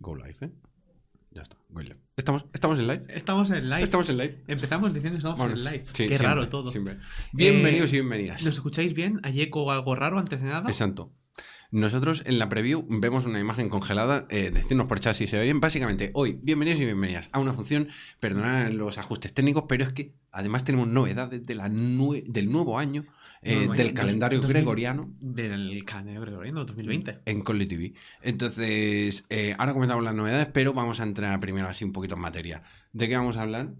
Go live, ¿eh? Ya está, go live. ¿Estamos, ¿Estamos en live? Estamos en live. Estamos en live. Empezamos diciendo que estamos en live. sí, Qué siempre, raro todo. siempre. Bienvenidos Eh, y bienvenidas. ¿Nos escucháis bien? ¿Hay eco o algo raro antes de nada? Exacto. Nosotros en la preview vemos una imagen congelada, eh, decirnos por chat si se ve bien. Básicamente, hoy, bienvenidos y bienvenidas a una función, perdonad los ajustes técnicos, pero es que además tenemos novedades de la nue- del nuevo año, eh, Nuevo del calendario 2000. gregoriano Del calendario gregoriano 2020. en Colly TV. Entonces, eh, ahora comentamos las novedades, pero vamos a entrar primero así un poquito en materia. ¿De qué vamos a hablar?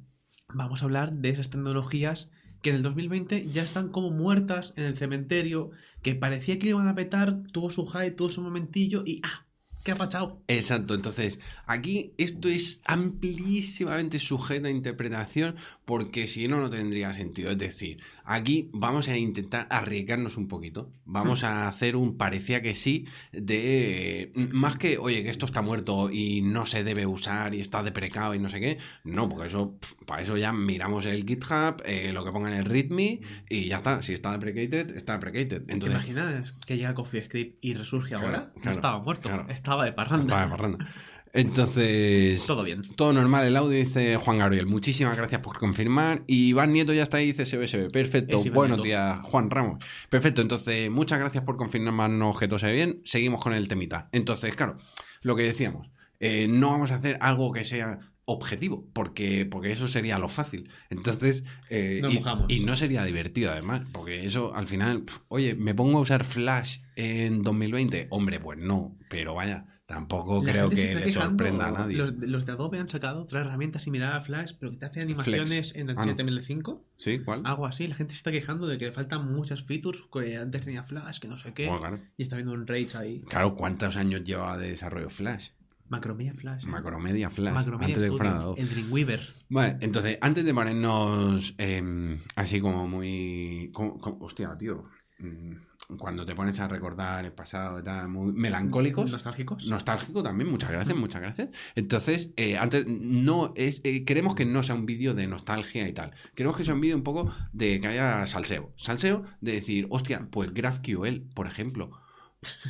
Vamos a hablar de esas tecnologías que en el 2020 ya están como muertas en el cementerio, que parecía que iban a petar, tuvo su hype, tuvo su momentillo y ¡ah! ¿Qué ha pasado? Exacto, entonces aquí esto es amplísimamente sujeto a interpretación porque si no, no tendría sentido. Es decir, aquí vamos a intentar arriesgarnos un poquito. Vamos a hacer un parecía que sí de... Más que, oye, que esto está muerto y no se debe usar y está deprecado y no sé qué. No, porque eso, para eso ya miramos el GitHub, eh, lo que ponga en el README y ya está. Si está deprecated, está deprecated. ¿Te Entonces, imaginas que llega CoffeeScript y resurge Claro, ahora? claro, no estaba muerto, claro. estaba de parranda. estaba de parranda. Entonces, Todo bien. Todo normal, el audio dice Juan Gabriel. Muchísimas gracias por confirmar. Y Iván Nieto ya está ahí, dice SBSB. Perfecto, buenos días, Juan Ramos. Perfecto, entonces muchas gracias por confirmarnos que todo se ve bien. Seguimos con el temita. Entonces, claro, lo que decíamos, eh, no vamos a hacer algo que sea objetivo, porque, porque eso sería lo fácil. Entonces, eh, Nos y, y no sería divertido además, porque eso al final, pf, oye, ¿me pongo a usar Flash en 2020? Hombre, pues no, pero vaya, tampoco La creo que le sorprenda a nadie. Los, los de Adobe han sacado otra herramienta similar a Flash, pero que te hace animaciones en Ah, no. HTML5. ¿Sí? ¿Cuál? Algo así. La gente se está quejando de que le faltan muchas features que antes tenía Flash, que no sé qué. Bueno, claro. Y está viendo un rage ahí. Claro, ¿cuántos años lleva de desarrollo Flash? Macromedia Flash. ¿eh? Macromedia Flash. Macromedia antes de Studio, Adobe. el Dreamweaver. Vale, entonces, antes de ponernos em, así como muy... como- como- hostia, tío. Mm, Cuando te pones a recordar el pasado tal, muy melancólicos. ¿Nostálgicos? Nostálgico también, muchas gracias, muchas gracias. Entonces, eh, antes, no es, eh, queremos que no sea un vídeo de nostalgia y tal. Queremos que sea un vídeo un poco de que haya salseo. Salseo de decir, hostia, pues GraphQL, por ejemplo,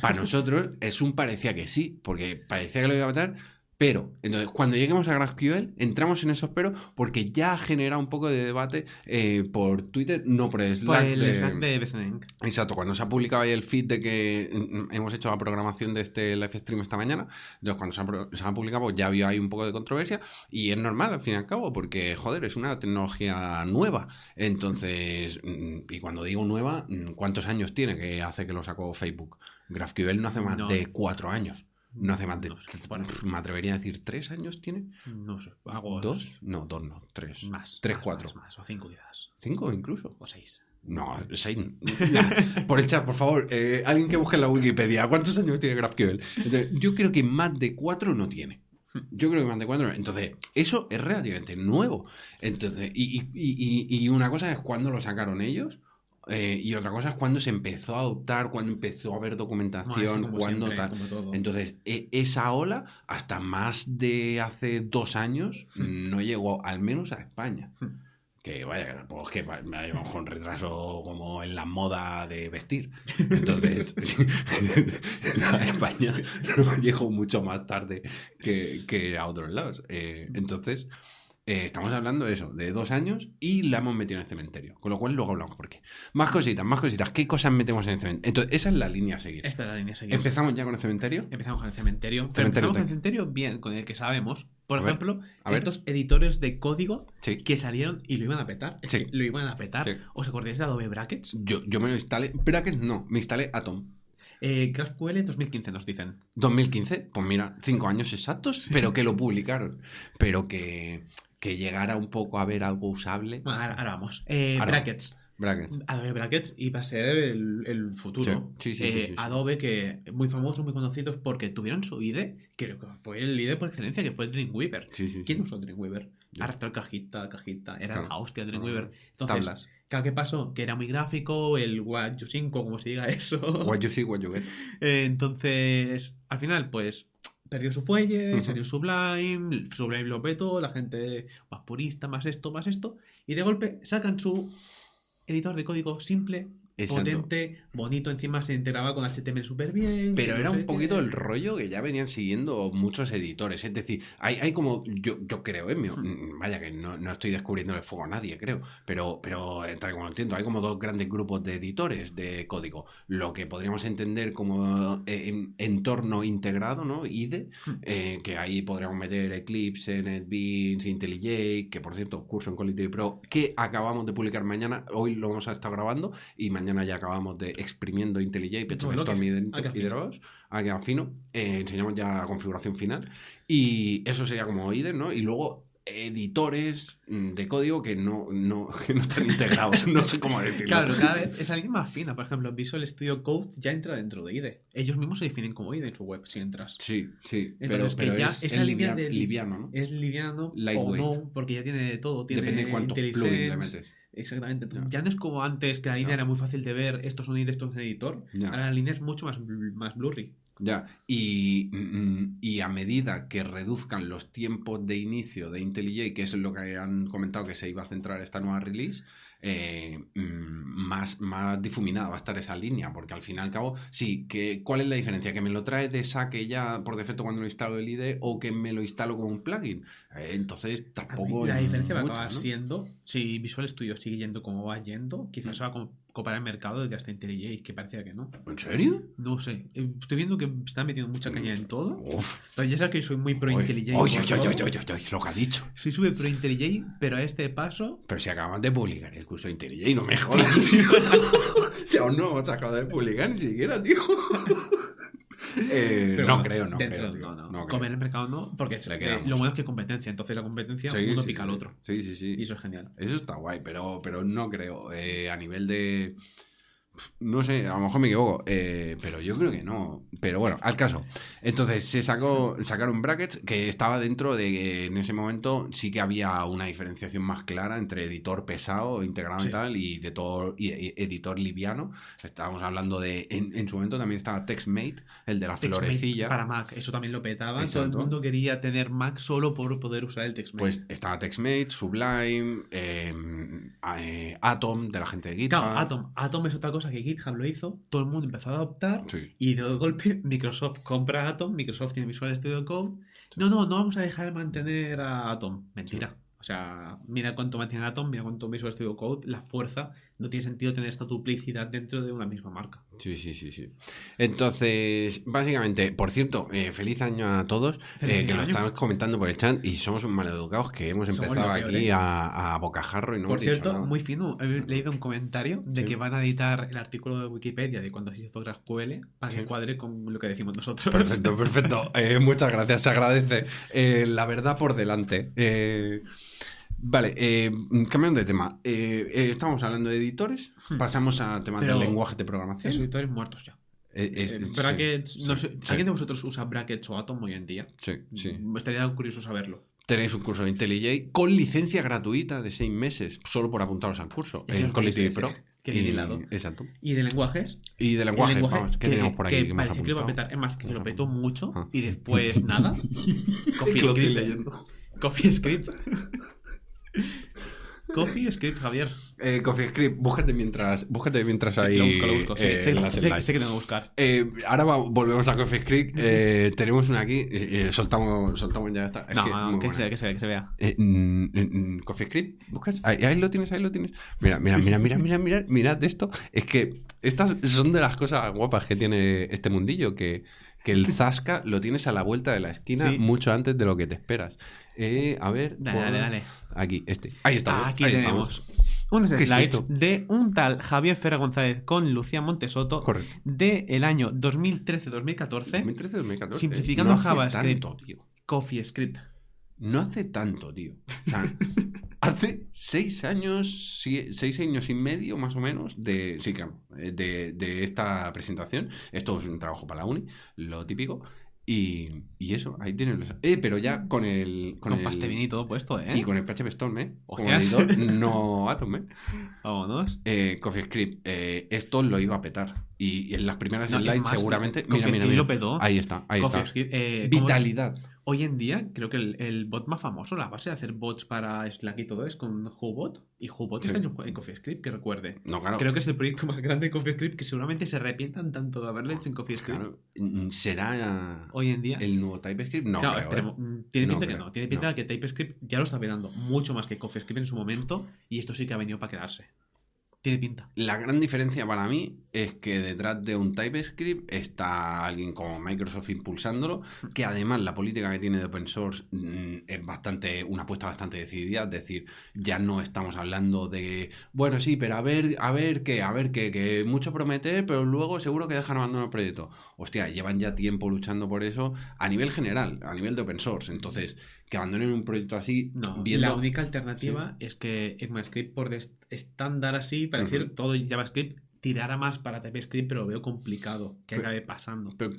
para nosotros es un parecía que sí, porque parecía que lo iba a matar. Pero, entonces, cuando lleguemos a GraphQL, entramos en esos pero porque ya ha generado un poco de debate eh, por Twitter, no por Por Slack. el de- Slack de. Exacto, cuando se ha publicado ahí el feed de que mm, hemos hecho la programación de este live stream esta mañana, entonces cuando se ha, pro- se ha publicado pues ya había ahí un poco de controversia y es normal al fin y al cabo porque, joder, es una tecnología nueva. Entonces, mm, y cuando digo nueva, mm, ¿cuántos años tiene que hace que lo sacó Facebook? GraphQL no hace más No. de cuatro años. No hace más de... No sé, bueno. Me atrevería a decir tres años tiene. No sé. Hago ¿Dos? No, dos no, tres. Más. Tres, más, cuatro. Más, más, o cinco quizás. ¿Cinco incluso? O seis. No, seis. Nah, por el chat, por favor. eh, alguien que busque en la Wikipedia. ¿Cuántos años tiene GraphQL? Entonces, yo creo que más de cuatro no tiene. Yo creo que más de cuatro no. Entonces, eso es relativamente nuevo. Entonces, y, y- y- y una cosa es cuando lo sacaron ellos. Eh, y otra cosa es cuando se empezó a adoptar, cuando empezó a haber documentación, como cuando siempre, tal. Entonces, e- esa ola, hasta más de hace dos años, Hmm. no llegó al menos a España. Hmm. Que vaya, que tampoco es que va- vayamos con retraso como en la moda de vestir. Entonces, a España no llegó mucho más tarde que, que a otros lados. Eh, entonces, eh, estamos hablando de eso, de dos años y la hemos metido en el cementerio. Con lo cual, luego hablamos por qué. Más cositas, más cositas. ¿Qué cosas metemos en el cementerio? Entonces, esa es la línea a seguir. Esta es la línea a seguir. Empezamos ya con el cementerio. Empezamos con el cementerio. Pero empezamos con el cementerio bien, con el que sabemos. Por A ver, ejemplo, a ver. estos editores de código Sí. que salieron y lo iban a petar. Es Sí. que lo iban a petar. Sí. ¿Os acordáis de Adobe Brackets? Yo, yo me lo instalé. Brackets no, me instalé Atom. Eh, GraphQL en 2015 nos dicen. 2015, pues mira, cinco años exactos, pero que lo publicaron. Pero que, que llegara un poco a ver algo usable. Bueno, ahora, ahora vamos. Eh, Ahora brackets. Brackets. Adobe Brackets iba a ser el, el futuro. Sí, sí, sí, sí, Eh, sí, sí. Adobe que muy famosos, muy conocidos porque tuvieron su IDE, que fue el IDE por excelencia, que fue Dreamweaver. Sí, sí, sí. ¿Quién usó Dreamweaver? Yo. El cajita, cajita. Era Claro. la hostia Dreamweaver. Entonces, Tablas. claro, ¿qué pasó? Que era muy gráfico, el What You 5, como se diga eso. What you see, what you get. Eh, Entonces, al final, pues perdió su fuelle, Ujú. salió Sublime, Sublime lo petó, la gente más purista, más esto, más esto, y de golpe sacan su editor de código simple, Exacto. potente, bonito, encima se integraba con HTML súper bien. Pero era no un poquito qué. el rollo que ya venían siguiendo muchos editores. Es decir, hay, hay como, yo, yo creo, ¿eh? Mío, Hmm. vaya que no, no estoy descubriendo el fuego a nadie, creo, pero, pero tal como lo entiendo, hay como dos grandes grupos de editores de código. Lo que podríamos entender como eh, en- entorno integrado, ¿no? IDE, Hmm. eh, que ahí podríamos meter Eclipse, NetBeans, IntelliJ, que por cierto, curso en Quality Pro, que acabamos de publicar mañana, hoy lo vamos a estar grabando y mañana ya acabamos de exprimiendo IntelliJ, PHP Bueno, Storm que- y. Dross, a que afino, eh, enseñamos ya la configuración final y eso sería como IDE, ¿no? Y luego editores mm, de código que no, no, que no están integrados, no sé cómo decirlo. Claro, cada vez esa línea más fina. Por ejemplo, Visual Studio Code ya entra dentro de IDE. Ellos mismos se definen como IDE en su web si entras. Sí, sí, pero, Entonces, que pero ya es, esa es línea de- liviano, ¿no? Es liviano o no, porque ya tiene de todo. Tiene Depende de le metes. Exactamente. Ya. Ya. no es como antes, que la línea era muy fácil de ver, estos son IDE, estos son editor. Ahora la línea es mucho más, más blurry. Ya, y, mm, y a medida que reduzcan los tiempos de inicio de IntelliJ, que es lo que han comentado que se iba a centrar esta nueva release, eh, mm, más, más difuminada va a estar esa línea, porque al fin y al cabo, sí, que, ¿cuál es la diferencia? ¿Que me lo trae de saque ya por defecto cuando lo instalo el IDE o que me lo instalo como un plugin? Eh, entonces tampoco... la diferencia va a acabar ¿no? siendo, si Visual Studio sigue yendo como va yendo, quizás va a copar el mercado desde hasta IntelliJ, que parecía que no. ¿En serio? No sé, eh, estoy viendo que están metiendo mucha caña en todo. Uf. Ya sabes que soy muy pro IntelliJ. oye, oye, oye, oye, oye, lo que ha dicho. Soy súper pro IntelliJ, pero a este paso Pero si acabamos de publicar el curso de IntelliJ, no me jodas. si aún no hemos acabado de publicar ni siquiera, tío. Eh, no bueno, creo, no dentro, creo. tío. no, no. No creo. Comer el mercado no, porque es- Le queda eh, lo bueno es que competencia. Entonces la competencia Sí, uno sí, pica al otro. Sí, sí, sí. Y eso es genial. Eso está guay, pero, pero no creo. Eh, a nivel de. No sé, a lo mejor me equivoco, eh, pero yo creo que no. Pero bueno, al caso. Entonces se sacó, sacaron brackets que estaba dentro de que en ese momento sí que había una diferenciación más clara entre editor pesado, integrado y tal, y de todo y, y editor liviano. Estábamos hablando de. En, en su momento también estaba TextMate, el de la TextMate florecilla. Para Mac, eso también lo petaba. Todo el mundo quería tener Mac solo por poder usar el TextMate. Pues estaba TextMate, Sublime, eh, eh, Atom, de la gente de GitHub. claro, Atom. Atom es otra cosa que GitHub lo hizo, todo el mundo empezó a adoptar. Sí. Y de golpe Microsoft compra Atom, Microsoft tiene Visual Studio Code. No, no, no vamos a dejar mantener a Atom. Mentira. O sea, mira cuánto mantiene Atom, mira cuánto Visual Studio Code, la fuerza. No tiene sentido tener esta duplicidad dentro de una misma marca. Sí, sí, sí, sí. Entonces, básicamente, por cierto, eh, feliz año a todos, eh, que lo año. estamos comentando por el chat y somos un maleducados que hemos Somos empezado lo peor, aquí ¿eh? a, a bocajarro y no Por hemos dicho cierto, nada. muy fino, he leído un comentario de Sí. que van a editar el artículo de Wikipedia de cuando se hizo GraphQL para Sí. que cuadre con lo que decimos nosotros. Perfecto, perfecto. Eh, muchas gracias, se agradece. La verdad por delante. Eh, vale, eh, cambiando de tema. Eh, eh, estamos hablando de editores, Hmm. pasamos a temas del lenguaje de programación. Esos editores muertos ya. Eh, es- Eh, sí, brackets, no sé, sí. ¿alguien de vosotros usa brackets o Atom hoy en día? Sí, sí. Me estaría curioso saberlo. Tenéis un curso de IntelliJ con licencia gratuita de seis meses, solo por apuntaros al curso. Quality ese, Pro. bien Y-. Exacto. ¿Y de lenguajes? Y de El lenguaje, lenguaje vamos, ¿qué que, tenemos por aquí? que que que lo iba a petar. Es más, que lo petó mucho Ah. y después nada. Coffee Que Script. Coffee Script. Coffee Script, Javier. Eh, CoffeeScript, búscate mientras, búscate mientras Sí, ahí. lo busco, lo busco. Sí, eh, sé, sé que tengo que buscar. Eh, ahora va- volvemos a CoffeeScript. Eh, tenemos una aquí. eh, eh, soltamos, soltamos ya esta. Es no, que no, que, se, que, se, que se vea. Eh, mm, mm, mm, CoffeeScript, ¿buscas? Ahí, ahí lo tienes, ahí lo tienes. Mira, mira, mira, mira, mira, mira, mirad esto. Es que estas son de las cosas guapas que tiene este mundillo, que, que el Zasca lo tienes a la vuelta de la esquina Sí. mucho antes de lo que te esperas. Eh, a ver. Dale, por- dale, dale. Aquí, este. Ahí estamos. Aquí ahí tenemos estamos. unos ¿Qué es slides esto? de un tal Javier Ferra González con Lucía Montesoto Correcto. de el año 2013-2014. 2013, 2014. Simplificando no JavaScript. tanto, tío. Coffee Script. No hace tanto, tío. O sea, hace seis años, seis años y medio más o menos de, sí, claro, eh, de, de esta presentación. Esto es un trabajo para la uni, lo típico. Y, y eso, ahí tienen los... Eh, pero ya con el... Con, Con, el, todo puesto, ¿eh? Y con el PHP Storm, ¿eh? Como no Atom, ¿eh? Vámonos. Eh, CoffeeScript, eh, esto lo iba a petar. Y, y en las primeras No, es slides más, seguramente... Mira, mira, mira. lo petó. Ahí está, ahí está. Eh, ¿cómo- Vitalidad. Hoy en día, creo que el, el bot más famoso, la base de hacer bots para Slack y todo es con Hubot. Y Hubot Sí. está en, en CoffeeScript, que recuerde. No, claro. Creo que es el proyecto más grande de CoffeeScript que seguramente se arrepientan tanto de haberlo hecho en CoffeeScript. Claro. Mm, ¿Será Hoy en día. el nuevo TypeScript? No, Claro, creo, ¿eh? Mm, Tiene No pinta que creo, no. Tiene pinta no. que TypeScript ya lo está petando mucho más que CoffeeScript en su momento. Y esto sí que ha venido para quedarse. Tiene pinta. La gran diferencia para mí es que detrás de un TypeScript está alguien como Microsoft impulsándolo, que además la política que tiene de open source mm, es bastante una apuesta bastante decidida, es decir, ya no estamos hablando de, bueno, sí, pero a ver, a ver qué, a ver qué, que mucho prometer, pero luego seguro que dejan abandonar el proyecto. Hostia, llevan ya tiempo luchando por eso a nivel general, a nivel de open source. Entonces, que abandonen un proyecto así, No, viendo... la única alternativa es que ECMAScript por estándar así, para decir todo JavaScript, tirara más para TypeScript, pero lo veo complicado que Pero- acabe pasando. Pero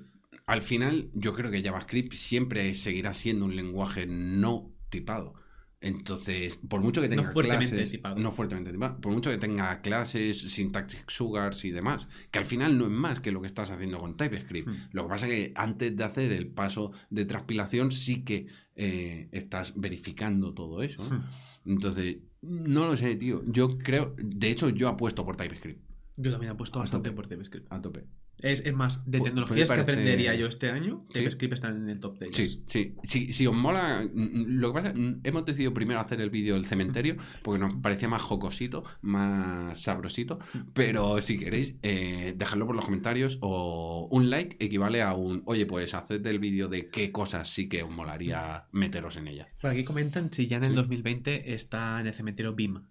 al final, yo creo que JavaScript siempre seguirá siendo un lenguaje no tipado. Entonces, por mucho que No tenga fuertemente clases, tipado. no fuertemente tipado, por mucho que tenga clases, syntactic sugars y demás, que al final no es más que lo que estás haciendo con TypeScript. Hmm. Lo que pasa es que antes de hacer el paso de transpilación sí que eh, estás verificando todo eso. ¿no? Hmm. Entonces, no lo sé, tío. Yo creo, de hecho, yo apuesto por TypeScript Yo también apuesto A bastante tope. por TypeScript. a tope. Es, es más, de tecnologías que aprendería yo este año, Sí. TypeScript está en el top de ellas. Sí, sí, sí, si os mola, mm, lo que pasa, mm, hemos decidido primero hacer el vídeo del cementerio porque nos parecía más jocosito, más sabrosito, pero si queréis, eh, dejadlo por los comentarios o un like equivale a un, oye, pues haced el vídeo de qué cosas sí que os molaría meteros en ella. Por aquí comentan si ya en el Sí. 2020 está en el cementerio BIM.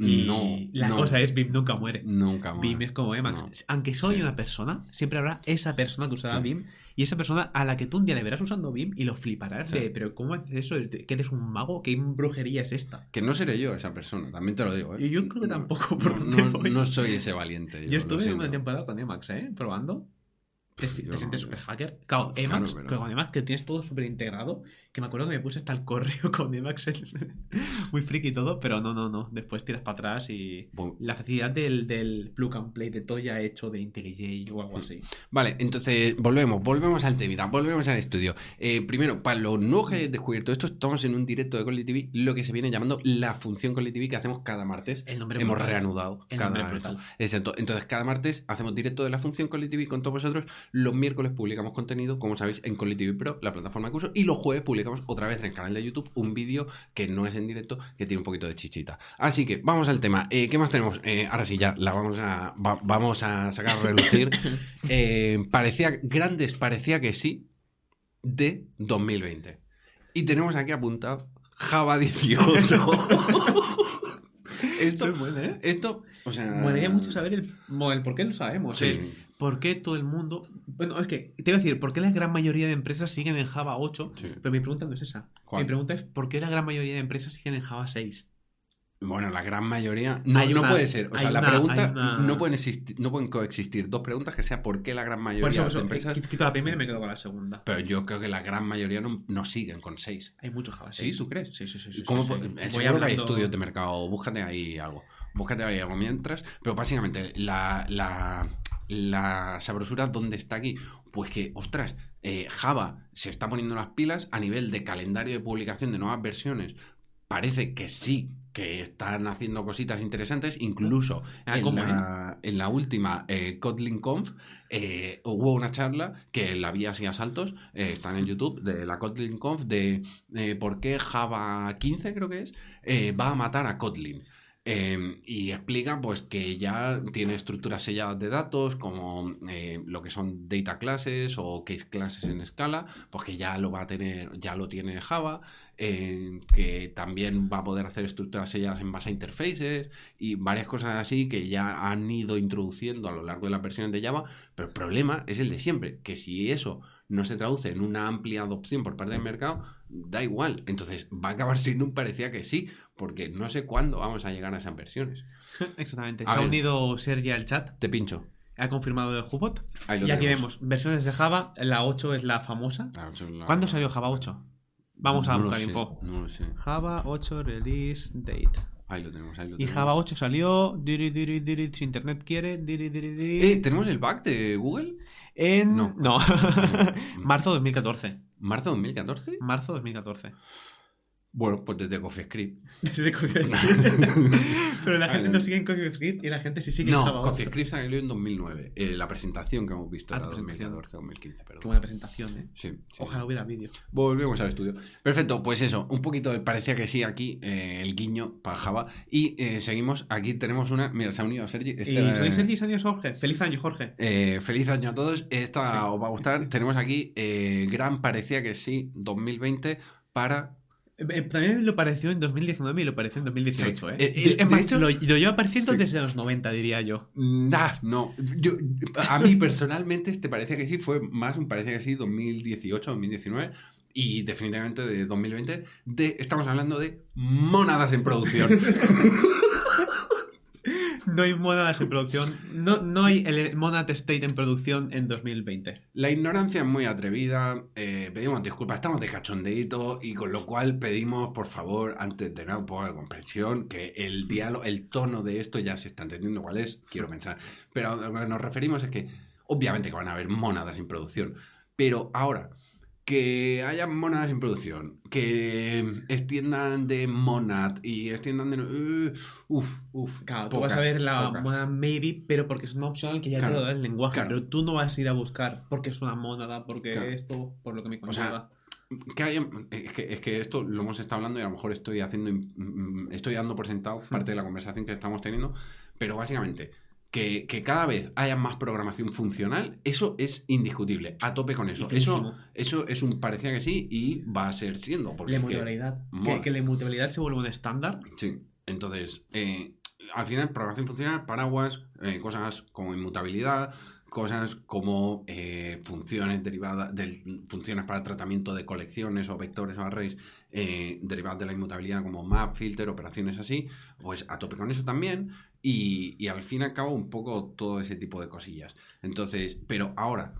Y no, la no, cosa es BIM nunca muere. nunca más. BIM es como Emacs. No. Aunque Sí. una persona, siempre habrá esa persona que usará Sí. BIM y esa persona a la que tú un día le verás usando BIM y lo fliparás Sí. de, pero ¿cómo haces eso? ¿Que eres un mago? ¿Qué brujería es esta? Que no seré yo esa persona, también te lo digo. ¿eh? Y yo creo que No, tampoco, por no, no- voy. no soy ese valiente. Yo estuve una temporada con Emacs, ¿eh? Probando. Te, sientes no. super hacker. Claro, Emacs, pero- pero con Emacs que tienes todo súper integrado. Que me acuerdo que me puse hasta el correo con Emacs. muy friki y todo, pero no, no, no. Después tiras para atrás y. La facilidad del, del plug and play de todo ya hecho de IntelliJ o algo Mm. así. Vale, entonces volvemos, volvemos al tema, volvemos al estudio. Eh, primero, para los nuevos que hayáis descubierto esto, estamos en un directo de Colly TV, lo que se viene llamando la función Colly TV que hacemos cada martes. El nombre Hemos brutal. reanudado El cada nombre. Exacto. Entonces, cada martes hacemos directo de la función Colly TV con todos vosotros. Los miércoles publicamos contenido, como sabéis, en Colly TV Pro, la plataforma de curso. Y los jueves publicamos otra vez en el canal de YouTube un vídeo que no es en directo, que tiene un poquito de chichita. Así que vamos al tema. Eh, ¿Qué más tenemos? Eh, ahora sí, ya la vamos a, va- vamos a sacar a relucir. Eh, parecía, grandes, parecía que sí, de 2020. Y tenemos aquí apuntado Java 18. esto, es bueno, ¿eh? esto, o sea. Molaría mucho saber el, el por qué lo sabemos. Sí. el por qué todo el mundo. Bueno, es que te iba a decir, ¿por qué la gran mayoría de empresas siguen en Java 8? Sí. Pero mi pregunta no es esa. ¿Cuál? Mi pregunta es, ¿por qué la gran mayoría de empresas siguen en Java 6? Bueno, la gran mayoría. No, Hay no una- puede ser. O sea, la una- pregunta. una- No, pueden existir, no pueden coexistir dos preguntas que sea por qué la gran mayoría Por eso, de por eso, las empresas. quito- la primera y me quedo con la segunda. Pero yo creo que la gran mayoría no, no siguen con 6. Hay mucho Java ¿Sí? 6. ¿Tú crees? Sí, sí, sí. sí, ¿Cómo sí, sí. eh, Voy seguro que hay hablando- estudios de mercado. Búscate ahí algo. Búscate ahí algo mientras. Pero básicamente, la, la, la sabrosura, ¿dónde está aquí? Pues que, ostras, eh, Java se está poniendo las pilas a nivel de calendario de publicación de nuevas versiones. Parece que sí, que están haciendo cositas interesantes. Incluso Ah, en, ¿cómo, la, en la última eh, Kotlin Conf eh, hubo una charla que la vi así a saltos, eh, está en el YouTube, de la Kotlin Conf, de eh, por qué Java 15, creo que es, va a matar a Kotlin. Eh, y explica pues que ya tiene estructuras selladas de datos como eh, lo que son data classes o case classes en escala, pues que ya lo va a tener, ya lo tiene Java, eh, que también va a poder hacer estructuras selladas en base a interfaces y varias cosas así que ya han ido introduciendo a lo largo de las versiones de Java, pero el problema es el de siempre, que si eso no se traduce en una amplia adopción por parte del mercado, da igual. Entonces va a acabar siendo un parecía que sí, porque no sé cuándo vamos a llegar a esas versiones. Exactamente. A Se ha unido Sergi al chat. Te pincho. Ha confirmado el Hubot. Ahí lo Y aquí tenemos. vemos versiones de Java. La 8 es la famosa. Eso es la- ¿Cuándo salió Java 8? Vamos a No buscar info. No lo sé. Java 8 release date. Ahí lo tenemos, ahí lo Y tenemos. Java 8 salió. Diri, diri, diri, si internet quiere. Diri, diri, diri, Eh, ¿Tenemos el bug de Google? en. no. No. No. Marzo 2014. ¿Marzo 2014? Marzo 2014. Bueno, pues desde CoffeeScript. Desde CoffeeScript. Pero la gente no sigue en CoffeeScript y la gente sí sigue en No, Java 8. CoffeeScript salió en 2009. Eh, la presentación que hemos visto Ah, era tu presentación. 2014, 2015, perdón. Qué buena presentación, ¿eh? Sí, sí. Ojalá hubiera vídeo. Volvemos al estudio. Perfecto, pues eso, un poquito de- parecía que sí aquí, eh, el guiño para Java. Y eh, seguimos, aquí tenemos una. Mira, se ha unido Sergi. Y Este, soy Sergi Sánchez Jorge. Feliz año, Jorge. eh, feliz año a todos. Esta Sí. os va a gustar. Tenemos aquí gran parecía que sí 2020 para. Eh, eh, También lo pareció en 2019 y lo pareció en 2018, Sí. ¿eh? Eh, es más, hecho- lo, lo llevo apareciendo Sí. desde los 90, diría yo. Nah, no. Yo, a mí personalmente este parecía que sí fue más un parecía que sí 2018, 2019 y definitivamente de 2020. De, estamos hablando de mónadas en producción. No hay monadas en producción. No, no hay el Monad State en producción en 2020. La ignorancia es muy atrevida, eh, pedimos disculpas, estamos de cachondeito y con lo cual pedimos, por favor, antes de nada, un poco de comprensión, que el diálogo, el tono de esto ya se está entendiendo cuál es, quiero pensar. Pero a lo que nos referimos es que, obviamente que van a haber mónadas en producción, pero ahora, que haya mónadas en producción, que extiendan de monad y extiendan de... Uh, uf, uf, Claro, tú vas a ver la pocas. monada maybe, pero porque es una opción que ya Claro, te lo da el lenguaje. claro. Pero tú no vas a ir a buscar porque es una monada, porque Claro. esto, por lo que me O sea, conlleva. que haya- es, que, es que esto lo hemos estado hablando y a lo mejor estoy haciendo mm, estoy dando por sentado parte de la conversación que estamos teniendo pero básicamente que, que cada vez haya más programación funcional eso es indiscutible a tope con eso eso, eso es un parecía que sí y va a ser siendo porque la que- inmutabilidad. Que, que la inmutabilidad se vuelva un estándar. sí entonces eh, al final programación funcional paraguas eh, cosas como inmutabilidad cosas como eh, funciones derivadas de funciones para tratamiento de colecciones o vectores o arrays eh, derivadas de la inmutabilidad como map, filter, operaciones así, pues a tope con eso también y, y al fin y al cabo un poco todo ese tipo de cosillas. Entonces, pero ahora,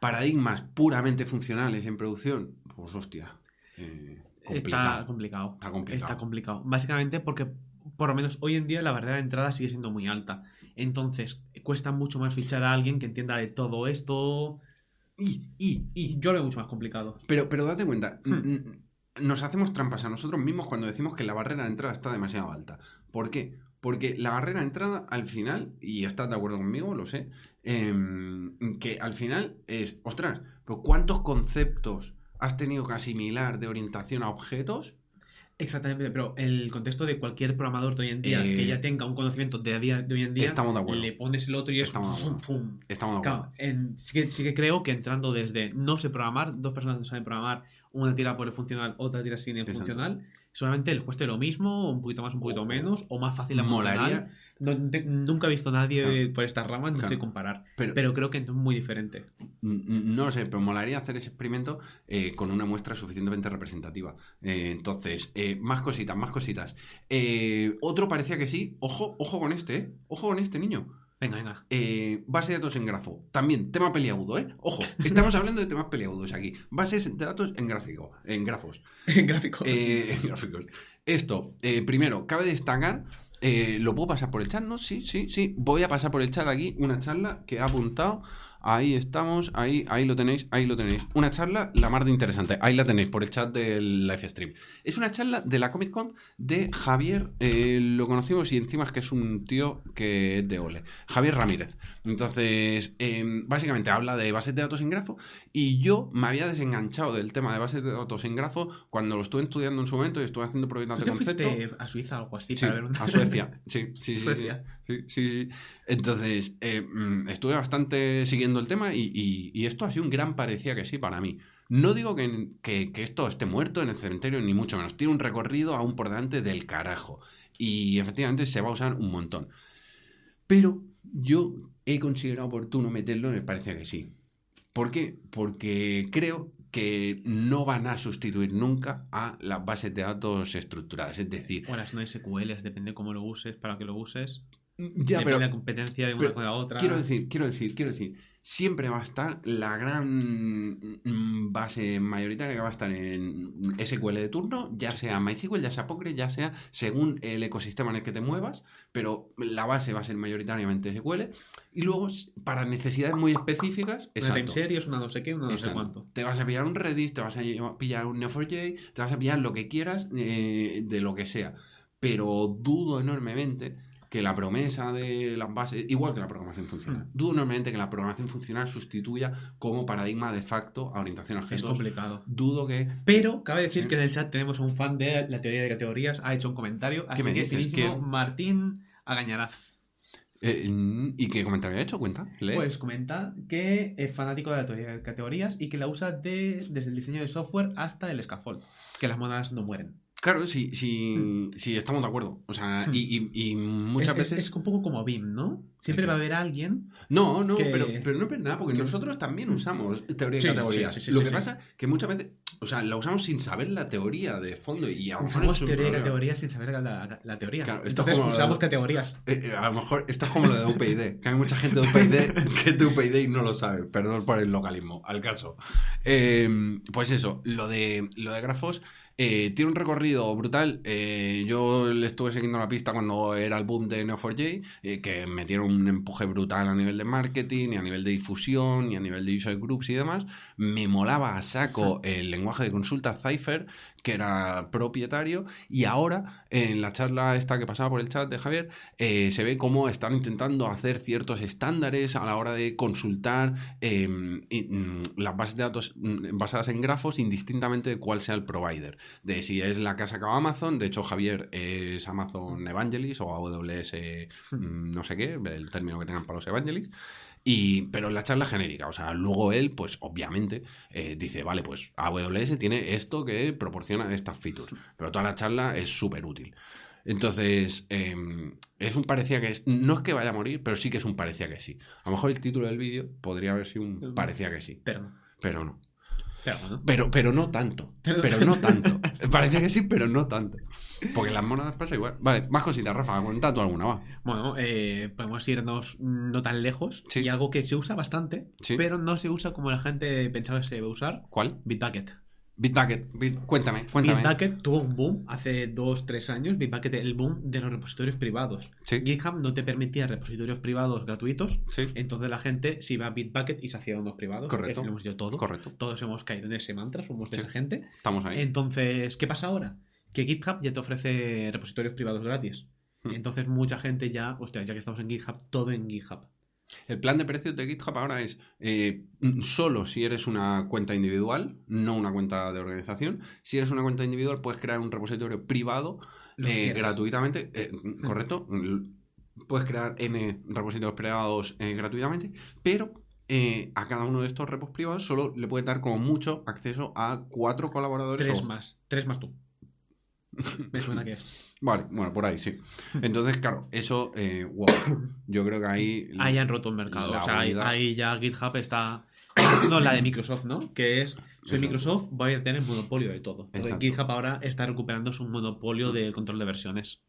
paradigmas puramente funcionales en producción, pues hostia. eh, Está complicado. Está complicado. Está complicado. Básicamente porque, por lo menos hoy en día, la barrera de entrada sigue siendo muy alta. Entonces, cuesta mucho más fichar a alguien que entienda de todo esto. Y, y, y, Yo lo veo mucho más complicado. Pero, pero date cuenta, Hmm. nos hacemos trampas a nosotros mismos cuando decimos que la barrera de entrada está demasiado alta. ¿Por qué? Porque la barrera de entrada al final, y estás de acuerdo conmigo, lo sé, em, que al final es, ostras, pero ¿cuántos conceptos has tenido que asimilar de orientación a objetos? Exactamente, pero el contexto de cualquier programador de hoy en día Eh, que ya tenga un conocimiento de, a día, de hoy en día, Estamos de acuerdo. le pones el otro y es Estamos de pum, acuerdo. pum. Estamos de acuerdo. Claro, en- sí, que, sí que creo que entrando desde no sé programar, dos personas no saben programar, una tira por el funcional, otra tira sin el Exacto. funcional, solamente les cueste lo mismo, un poquito más, un poquito menos, o más fácil la Molaría. No, te- nunca he visto a nadie Claro. por estas ramas, no Claro. sé comparar. pero, Pero creo que es muy diferente. No lo sé, pero molaría hacer ese experimento eh, con una muestra suficientemente representativa. Eh, entonces, eh, más cositas, más cositas. Otro parecía que sí. Ojo, ojo con este, ¿eh? Ojo con este niño. Venga, venga. Eh, base de datos en grafo. También, tema peliagudo, ¿eh? Ojo, estamos hablando de temas peliagudos aquí. Bases de datos en gráfico, en grafos. Gráfico. Eh, en gráficos. Esto, eh, primero, cabe destacar. eh, ¿Lo puedo pasar por el chat? ¿No? Sí, sí, sí. Voy a pasar por el chat aquí una charla que ha apuntado. Ahí estamos, ahí, ahí lo tenéis, ahí lo tenéis. Una charla la más de interesante. Ahí la tenéis por el chat del live stream. Es una charla de la Comic Con de Javier. eh, lo conocimos y encima es que es un tío que es de Ole. Javier Ramírez. Entonces, eh, básicamente habla de bases de datos en grafo. Y yo me había desenganchado del tema de bases de datos en grafo cuando lo estuve estudiando en su momento y estuve haciendo ¿Tú de concepto. a Suiza o algo así Sí, para ver una... a Suecia. Sí, sí, sí. sí. Suecia. Sí, sí, sí. Entonces, eh, mm, estuve bastante siguiendo el tema y, y- y esto ha sido un gran parecía que sí para mí. No digo que, que- esto esté muerto en el cementerio, ni mucho menos. Tiene un recorrido aún por delante del carajo. Y efectivamente se va a usar un montón. Pero yo he considerado oportuno meterlo en el parecía que sí. ¿Por qué? Porque creo que no van a sustituir nunca a las bases de datos estructuradas. Es decir, O las no SQLs, depende cómo lo uses, para que lo uses. Ya, depende pero la competencia de una con la otra. Quiero decir, quiero decir, quiero decir, siempre va a estar la gran mm, base mayoritaria que va a estar en SQL de turno, ya sea MySQL, ya sea Postgres, ya sea según el ecosistema en el que te muevas, pero la base va a ser mayoritariamente SQL. Y luego, para necesidades muy específicas, Una time series, una no sé qué, una no sé cuánto. Te vas a pillar un Redis, te vas a pillar un Neo4j, te vas a pillar lo que quieras eh, de lo que sea. Pero dudo enormemente que la promesa de las bases, igual que la programación funcional, Hmm. dudo enormemente que la programación funcional sustituya como paradigma de facto a orientación a Es objetos. complicado. Dudo que. Pero cabe decir Sí. que en el chat tenemos a un fan de la teoría de categorías, ha hecho un comentario, así me que dices? ¿Quién? Martín Agañaraz. eh, ¿Y qué comentario ha hecho? Cuenta. lee. Pues comenta que es fanático de la teoría de categorías y que la usa de- desde el diseño de software hasta el scaffold, que las monedas no mueren. Claro, sí, sí, sí, estamos de acuerdo. O sea, Hmm. y, y- y muchas es, es- veces. es un poco como BIM, ¿no? Siempre va a haber alguien No, no, que- pero, pero no es verdad, porque que- nosotros también usamos teoría de Sí, categorías. sí, sí, sí, Lo que pasa que muchas veces, o sea, la usamos sin saber la teoría de fondo y a lo mejor usamos es teoría problema. categorías sin saber la, la- la teoría. Claro, esto es Entonces como- usamos categorías. Eh, eh, a lo mejor esto es como lo de UPyD, que hay mucha gente de UPyD que es de UPyD y no lo sabe. Perdón por el localismo, al caso. Eh, pues eso, lo de, lo de grafos eh, tiene un recorrido brutal. Eh, yo le estuve siguiendo la pista cuando era el boom de Neo4j, eh, que metieron un empuje brutal a nivel de marketing, y a nivel de difusión, y a nivel de user groups y demás. Me molaba a saco el lenguaje de consulta Cypher, que era propietario, y ahora en la charla esta que pasaba por el chat de Javier, eh, se ve cómo están intentando hacer ciertos estándares a la hora de consultar eh, y, mm, las bases de datos mm, basadas en grafos indistintamente de cuál sea el provider. De si es la que ha sacado Amazon, de hecho Javier es Amazon Evangelist o AWS mm, no sé qué, el término que tengan para los Evangelists. Y, pero la charla genérica, o sea, luego él, pues obviamente, eh, dice, vale, pues AWS tiene esto que proporciona estas features, pero toda la charla es súper útil. Entonces, eh, es un parecía que es. No es que vaya a morir, pero sí que es un parecía que sí. A lo mejor el título del vídeo podría haber sido un parecía que sí, Pero no. pero no. Pero no. Pero, pero no tanto. Pero- no tanto. Parecía que sí, pero no tanto. Porque las monedas pasa igual. Vale, más cositas, Rafa, cuenta tú alguna, va. Bueno, eh, podemos irnos no tan lejos Sí. y algo que se usa bastante, Sí. pero no se usa como la gente pensaba que se debe usar, ¿Cuál? Bitbucket. Bitbucket. Bit- Cuéntame, cuéntame. Bitbucket tuvo un boom hace 2-3 años, Bitbucket el boom de los repositorios privados. Sí, GitHub no te permitía repositorios privados gratuitos, sí, entonces la gente se iba a Bitbucket y se hacía unos privados. Correcto. Lo hemos dicho todo. correcto. Todos hemos caído en ese mantra, somos de Sí. esa gente. Estamos ahí. Entonces, ¿qué pasa ahora? Que GitHub ya te ofrece repositorios privados gratis. Hmm. Entonces, mucha gente ya, hostia, ya que estamos en GitHub, todo en GitHub. El plan de precios de GitHub ahora es eh, mm, solo si eres una cuenta individual, no una cuenta de organización. Si eres una cuenta individual, puedes crear un repositorio privado eh, gratuitamente. eh, ¿Correcto? L- Puedes crear N repositorios privados eh, gratuitamente, pero eh, a cada uno de estos repos privados solo le puedes dar como mucho acceso a cuatro colaboradores. Tres o- más, tres más tú. Me suena que es. Vale, bueno, por ahí sí. Entonces, claro, eso, eh, wow, yo creo que ahí... Ahí han roto el mercado. O sea, ahí, ya GitHub está haciendo la de Microsoft, ¿no? Que es, soy Exacto. Microsoft, voy a tener monopolio de todo. Entonces, Exacto. GitHub ahora está recuperando su monopolio del control de versiones.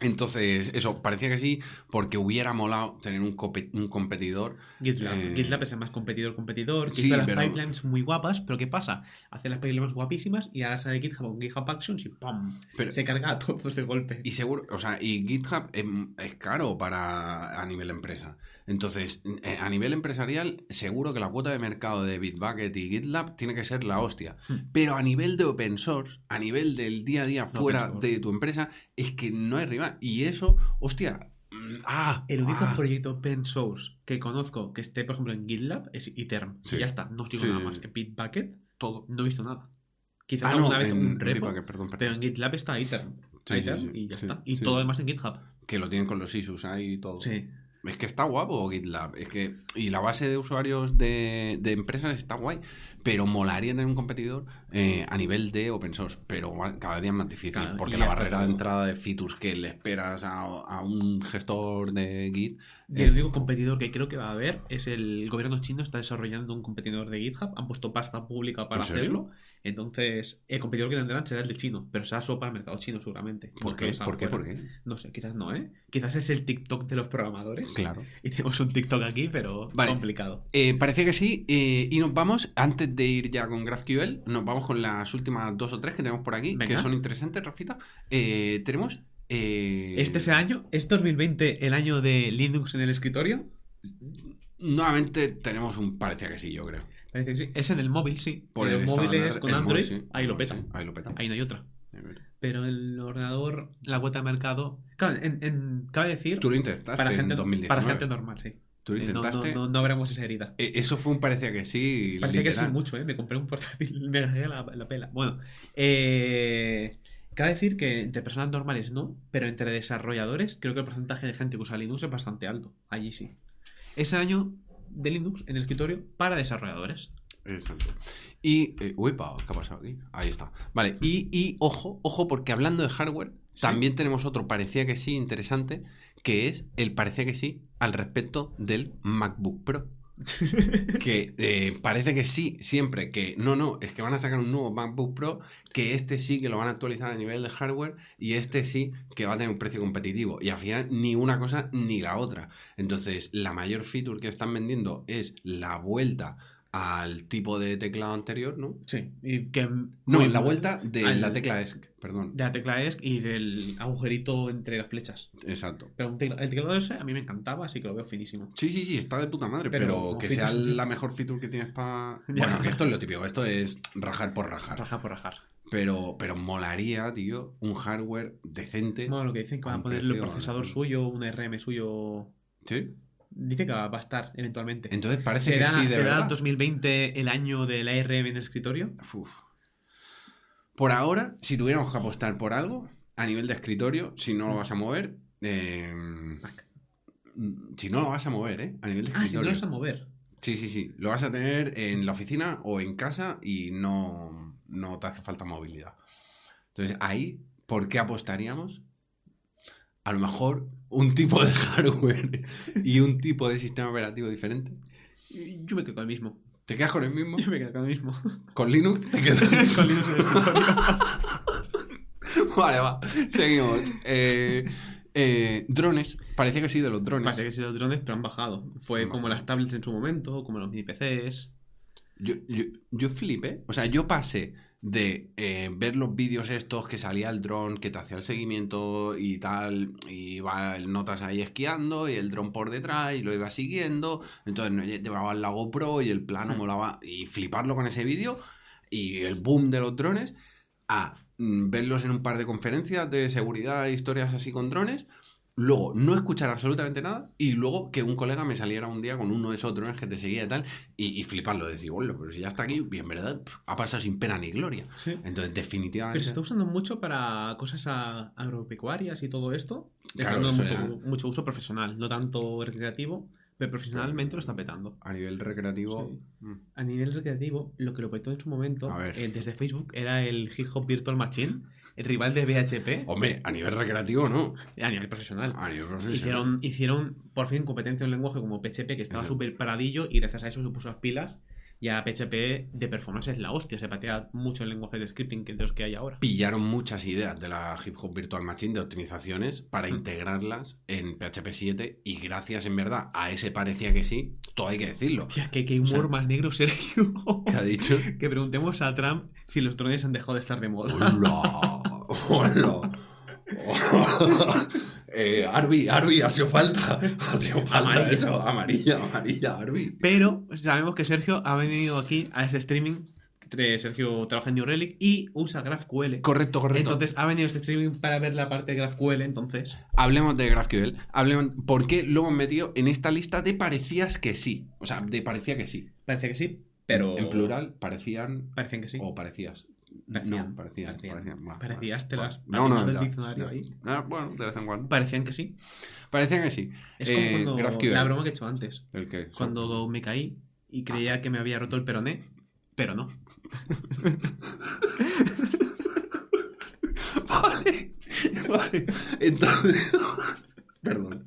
Entonces, eso, parecía que sí, porque hubiera molado tener un, un competidor. GitLab. Eh, GitLab es el más competidor competidor. sí, hizo las pero- pipelines muy guapas, pero ¿qué pasa? Hace las pipelines guapísimas y ahora sale GitHub con GitHub Actions y ¡pum! Pero, Se carga a todos de golpe. y seguro, o sea, y GitHub es, es caro para a nivel empresa. Entonces, eh, a nivel empresarial, seguro que la cuota de mercado de Bitbucket y GitLab tiene que ser la hostia. Hmm. Pero a nivel de open source, a nivel del día a día No, fuera de tu empresa, es que no hay rival. Y eso, hostia. mm, Ah, El único ah. proyecto open source que conozco que esté, por ejemplo, en GitLab es Iterm. Sí. Y ya está, no sigo Sí, nada más. En Bitbucket todo. no he visto nada. Quizás Ah, no, alguna vez en, un repo, perdón, perdón. pero en GitLab está Iterm. Sí, sí, Iterm sí, y ya está. Y todo lo demás en GitHub. Que lo tienen con los issues ahí y todo. Sí. Es que está guapo GitLab. Es que. Y la base de usuarios de, de empresas está guay. pero molaría tener un competidor eh, a nivel de open source, pero cada día es más difícil, Claro, porque la barrera de entrada de features que le esperas a, a un gestor de Git... Eh, el único competidor que creo que va a haber es el gobierno chino está desarrollando un competidor de GitHub. Han puesto pasta pública para ¿En serio? Entonces, el competidor que tendrán será el de chino, pero será solo para el mercado chino seguramente. ¿Por qué? ¿Por qué? ¿Por qué? No sé, quizás no, ¿eh? Quizás es el TikTok de los programadores. Claro. Y tenemos un TikTok aquí, pero Vale. complicado. Eh, parecía que sí, eh, y nos vamos, antes de ir ya con GraphQL, nos vamos con las últimas dos o tres que tenemos por aquí, Venga. que son interesantes, Rafita. Eh, tenemos... ¿Este es el año? ¿Es 2020 el año de Linux en el escritorio? Nuevamente tenemos un... Parecía que sí, yo creo. Parece que sí. Es en el móvil, sí. Por Pero el móvil es con Android, móvil, sí. ahí lo Sí, peta. ahí lo peta. Ahí no hay otra. Pero el ordenador, la vuelta de mercado. Claro, en, en- cabe decir, Tú lo intentaste para gente, en 2019. para gente normal, sí. Tú lo Eh, no- intentaste. No, no, no veremos esa herida. Eh, Eso fue un parecía que sí. Parece que sí mucho, ¿eh? Me compré un portátil, me dejé la, la pela. Bueno, eh, cabe decir que entre personas normales no, pero entre desarrolladores creo que el porcentaje de gente que usa Linux es bastante alto. Allí sí. Es el año de Linux en el escritorio para desarrolladores. Exacto. Y. Eh, uepa, ¿qué ha pasado aquí? Ahí está. Vale, y, y ojo, ojo, porque hablando de hardware, Sí. también tenemos otro parecía que sí interesante, que es el parecía que sí al respecto del MacBook Pro. que eh, parece que sí, siempre que no, no, es que van a sacar un nuevo MacBook Pro, que este sí que lo van a actualizar a nivel de hardware y este sí que va a tener un precio competitivo. Y al final ni una cosa ni la otra. Entonces, la mayor feature que están vendiendo es la vuelta al tipo de teclado anterior, ¿no? Sí, y que... No, muy- la vuelta de al- la tecla ESC, perdón. De la tecla ESC y del agujerito entre las flechas. Exacto. Pero un el teclado ese a mí me encantaba, así que lo veo finísimo. Sí, sí, sí, está de puta madre, Pero que sea la mejor feature que tienes para... Bueno, que esto es lo típico, esto es rajar por rajar. Raja por rajar. Pero, pero molaría, tío, un hardware decente. Bueno, lo que dicen que van a ponerle un procesador suyo, un RM suyo. Sí. Dice que va a estar eventualmente. Entonces parece ¿Será, que sí, de será verdad. 2020 el año de la RM en el escritorio? Uf. Por ahora, si tuviéramos que apostar por algo, a nivel de escritorio, si no lo vas a mover... eh, si no lo vas a mover, ¿eh? A nivel de Ah, si no escritorio. lo vas a mover. Sí, sí, sí. Lo vas a tener en la oficina o en casa y no, no te hace falta movilidad. Entonces, ahí, ¿por qué apostaríamos? A lo mejor un tipo de hardware y un tipo de sistema operativo diferente. Yo me quedo con el mismo. ¿Te quedas con el mismo? Yo me quedo con el mismo. ¿Con Linux? ¿Te quedas con Linux en el escritorio. Vale, va. Seguimos. Eh, eh, drones. Parece que sí de los drones. Parece que sí los drones, pero han bajado. Fue Han como bajado. las tablets en su momento, como los mini PCs. Yo, yo, yo flipé. O sea, yo pasé de eh, ver los vídeos estos que salía el dron, que te hacía el seguimiento y tal, y va el notas ahí esquiando y el dron por detrás y lo iba siguiendo. Entonces no, llevaba la GoPro y el plano molaba. Y fliparlo con ese vídeo y el boom de los drones a mm, verlos en un par de conferencias de seguridad e historias así con drones. Luego, no escuchar absolutamente nada. Y luego que un colega me saliera un día con uno de esos drones que te seguía y tal. Y, y fliparlo. Decir, bueno, pero si ya está aquí, bien, ¿verdad? Ha pasado sin pena ni gloria. Sí. Entonces, Pero definitivamente. se está usando mucho para cosas agropecuarias y todo esto. Le está Claro, dando mucho, mucho uso profesional, no tanto recreativo, pero profesionalmente lo está petando. A nivel recreativo. mm, A nivel recreativo, lo que lo petó en su momento, eh, desde Facebook, era el Hip Hop Virtual Machine, el rival de BHP, Hombre, a nivel recreativo no. a nivel profesional. A nivel profesional. Hicieron, hicieron por fin competencia en un lenguaje como PHP que estaba súper paradillo y gracias a eso se puso las pilas. Y a PHP de performance es la hostia, se patea mucho el lenguaje de scripting que de los que hay ahora. Pillaron muchas ideas de la Hip Hop Virtual Machine de optimizaciones para integrarlas en PHP 7 y gracias en verdad a ese parecía que sí, todo hay que decirlo. Tía, qué, qué humor O sea- más negro, Sergio. ¿Qué ha dicho? que preguntemos a Trump si los drones han dejado de estar de moda. ¡Hola! ¡Hola! eh, Arby, Arby, ha sido falta. Ha sido falta Amarilla. eso. Amarilla, amarilla, Arby. Pero sabemos que Sergio ha venido aquí a este streaming. Sergio trabaja en New Relic y usa GraphQL. Correcto, correcto. Entonces ha venido este streaming para ver la parte de GraphQL. Entonces, Hablemos de GraphQL. Hablemos, ¿Por qué lo hemos metido en esta lista de parecías que sí? O sea, de parecía que sí. parece que sí, pero. En plural, parecían Parecen que sí. o parecías. Parecían, no, parecían. parecían. parecían. Bueno, Parecías, te las- No, no, del ya, diccionario ya. ahí. Ah, bueno, de vez en cuando. Parecían que sí. Parecían que sí. Es como Eh, cuando GraphQL. la broma que he hecho antes. ¿El qué? Cuando me caí y creía que me había roto el peroné. pero no. Vale, vale. Entonces. Perdón.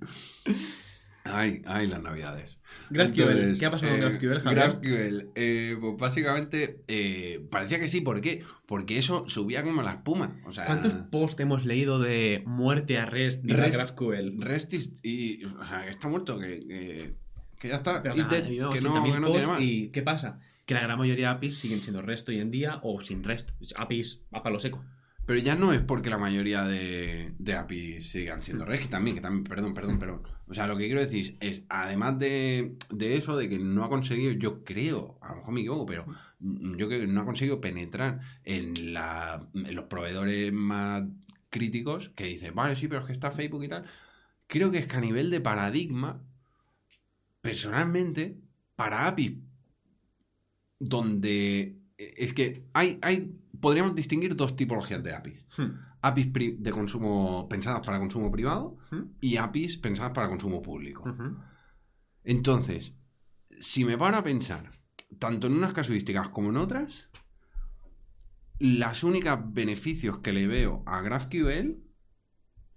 Ay, ay, las navidades. GraphQL. ¿Qué ha pasado con eh, GraphQL, Javier? GraphQL, eh, pues básicamente eh, parecía que sí. ¿Por qué? Porque eso subía como la espuma. O sea, ¿Cuántos posts hemos leído de muerte a REST y Rest- GraphQL? Rest is- y, o sea, que está muerto, que, que, que ya está. Pero It's nada, hay que no, 80.000 que no tiene más. ¿Y qué pasa? Que la gran mayoría de APIs siguen siendo REST hoy en día o sin REST. APIs a palo seco. Pero ya no es porque la mayoría de, de APIs sigan siendo REST, también, que también, perdón, perdón, pero, o sea, lo que quiero decir es, además de, de eso, de que no ha conseguido, yo creo, a lo mejor me equivoco, pero mm, yo creo que no ha conseguido penetrar en, la, en los proveedores más críticos, que dice, vale, sí, pero es que está Facebook y tal. Creo que es que a nivel de paradigma, personalmente, para APIs, donde eh, es que hay, hay, podríamos distinguir dos tipologías de APIs. Hmm. APIs de consumo pensadas para consumo privado Hmm. y APIs pensadas para consumo público. Entonces, si me van a pensar, tanto en unas casuísticas como en otras, las únicas beneficios que le veo a GraphQL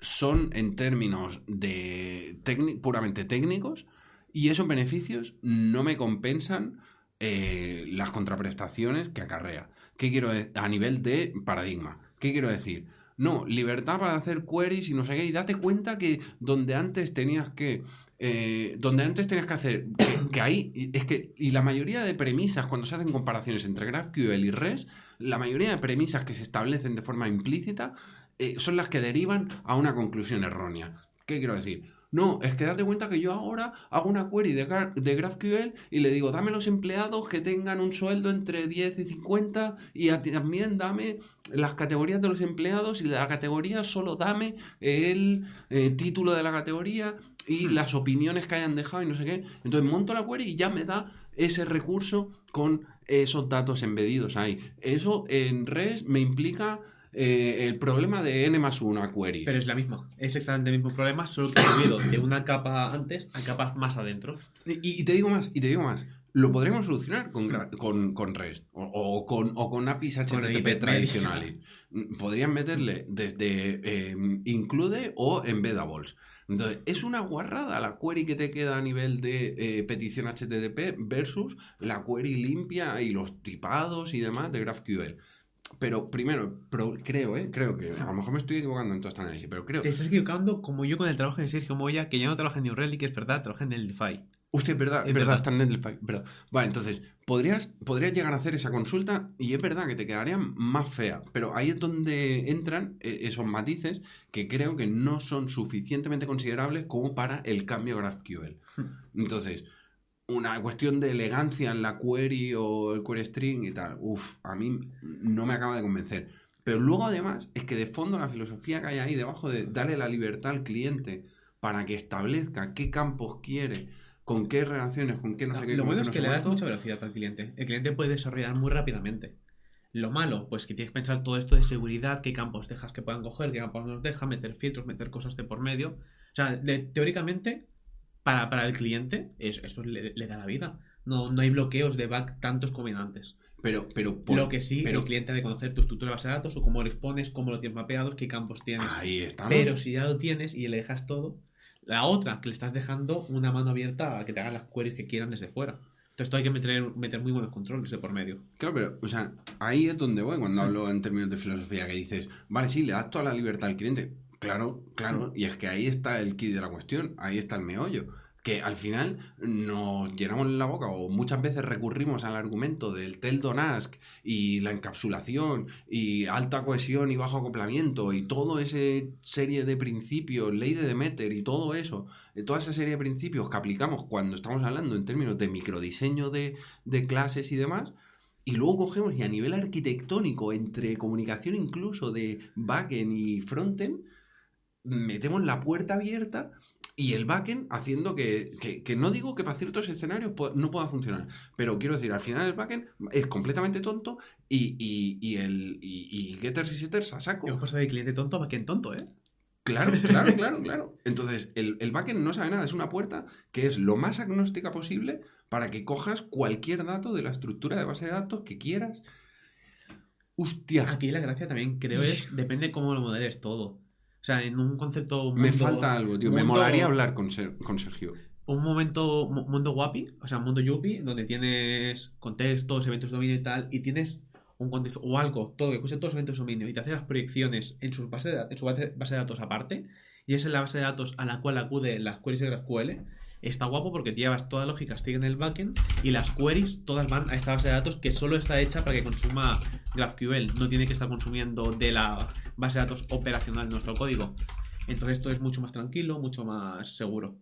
son en términos de puramente técnicos y esos beneficios no me compensan eh, las contraprestaciones que acarrea. ¿Qué quiero de- a nivel de paradigma? ¿Qué quiero decir? No, libertad para hacer queries y no sé qué. Y date cuenta que donde antes tenías que. eh, donde antes tenías que hacer. Que, que ahí. Es que. Y la mayoría de premisas, cuando se hacen comparaciones entre GraphQL y REST, la mayoría de premisas que se establecen de forma implícita eh, son las que derivan a una conclusión errónea. ¿Qué quiero decir? No, es que date cuenta que yo ahora hago una query de, Gra- de GraphQL y le digo, dame los empleados que tengan un sueldo entre 10 y 50 y a ti también dame las categorías de los empleados y de la categoría solo dame el eh, título de la categoría y Hmm. las opiniones que hayan dejado y no sé qué. Entonces monto la query y ya me da ese recurso con esos datos embedidos ahí. Eso en REST me implica eh, el problema de n más 1 a queries. Pero es la misma. Es exactamente el mismo problema, solo que subido de una capa antes a capas más adentro. Y, y te digo más, y te digo más. Lo podremos solucionar con, con, con REST o, o con, o con APIs HTTP tradicionales. Mm, Podrían meterle desde eh, include o embeddables. Entonces, es una guarrada la query que te queda a nivel de eh, petición HTTP versus la query limpia y los tipados y demás de GraphQL. Pero primero, creo, ¿eh? Creo que a lo mejor me estoy equivocando en todo este análisis, pero creo Te estás equivocando como yo con el trabajo de Sergio Moya, que ya no trabaja en New Relic, es verdad, trabaja en el DeFi. Es verdad, es verdad, verdad. está en Netlify, verdad. Vale, entonces, podrías, podrías llegar a hacer esa consulta y es verdad que te quedarían más feas, pero ahí es donde entran eh, esos matices que creo que no son suficientemente considerables como para el cambio GraphQL. Entonces, una cuestión de elegancia en la query o el query string y tal, uff, a mí no me acaba de convencer. Pero luego además es que de fondo la filosofía que hay ahí debajo de darle la libertad al cliente para que establezca qué campos quiere, con qué relaciones, con qué no sé qué. Lo bueno es no que le das mucha velocidad al cliente. El cliente puede desarrollar muy rápidamente. Lo malo, pues que tienes que pensar todo esto de seguridad, qué campos dejas que puedan coger, qué campos nos deja, meter filtros, meter cosas de por medio. O sea, de- teóricamente, para, para el cliente, es- esto le, le da la vida. No, no hay bloqueos de back tantos como en antes. Pero, pero, por- Lo que sí, pero- el cliente ha de conocer tu estructura de base de datos o cómo los pones, cómo lo tienes mapeados, qué campos tienes. ahí estamos. Pero si ya lo tienes y le dejas todo, la otra, que le estás dejando una mano abierta a que te hagan las queries que quieran desde fuera. Entonces, esto hay que meter, meter muy buenos controles de por medio. Claro, pero, o sea, ahí es donde voy cuando hablo en términos de filosofía, que dices, vale, sí, le das toda la libertad al cliente. Claro, claro, y es que ahí está el kit de la cuestión, ahí está el meollo. Que al final nos llenamos la boca o muchas veces recurrimos al argumento del tell don't ask y la encapsulación y alta cohesión y bajo acoplamiento y toda esa serie de principios, ley de Demeter y todo eso, eh, toda esa serie de principios que aplicamos cuando estamos hablando en términos de microdiseño de, de clases y demás, y luego cogemos y a nivel arquitectónico, entre comunicación incluso de backend y frontend, metemos la puerta abierta y el backend haciendo que, que, que no digo que para ciertos escenarios no pueda funcionar, pero quiero decir, al final el backend es completamente tonto y, y, y el, y, y getters y setters a saco. Hemos pasado de cliente tonto backend tonto, ¿eh? Claro, claro, claro, claro. Entonces, el, el backend no sabe nada, es una puerta que es lo más agnóstica posible para que cojas cualquier dato de la estructura de base de datos que quieras. Hostia. Aquí la gracia también creo es, depende cómo lo modeles todo. O sea, en un concepto... Me falta algo, tío. Me molaría hablar con, Ser- con Sergio. un momento, mu- mundo guapi, o sea, mundo yuppie, donde tienes contextos, eventos dominio y tal, y tienes un contexto o algo, todo que use todos los eventos de dominio y te hace las proyecciones en, sus base de, da- en su base, base de datos aparte, y es en la base de datos a la cual acude las queries de GraphQL, está guapo porque te llevas toda la lógica, sigue en el backend, y las queries todas van a esta base de datos que solo está hecha para que consuma GraphQL, no tiene que estar consumiendo de la base de datos operacional nuestro código. Entonces esto es mucho más tranquilo, mucho más seguro.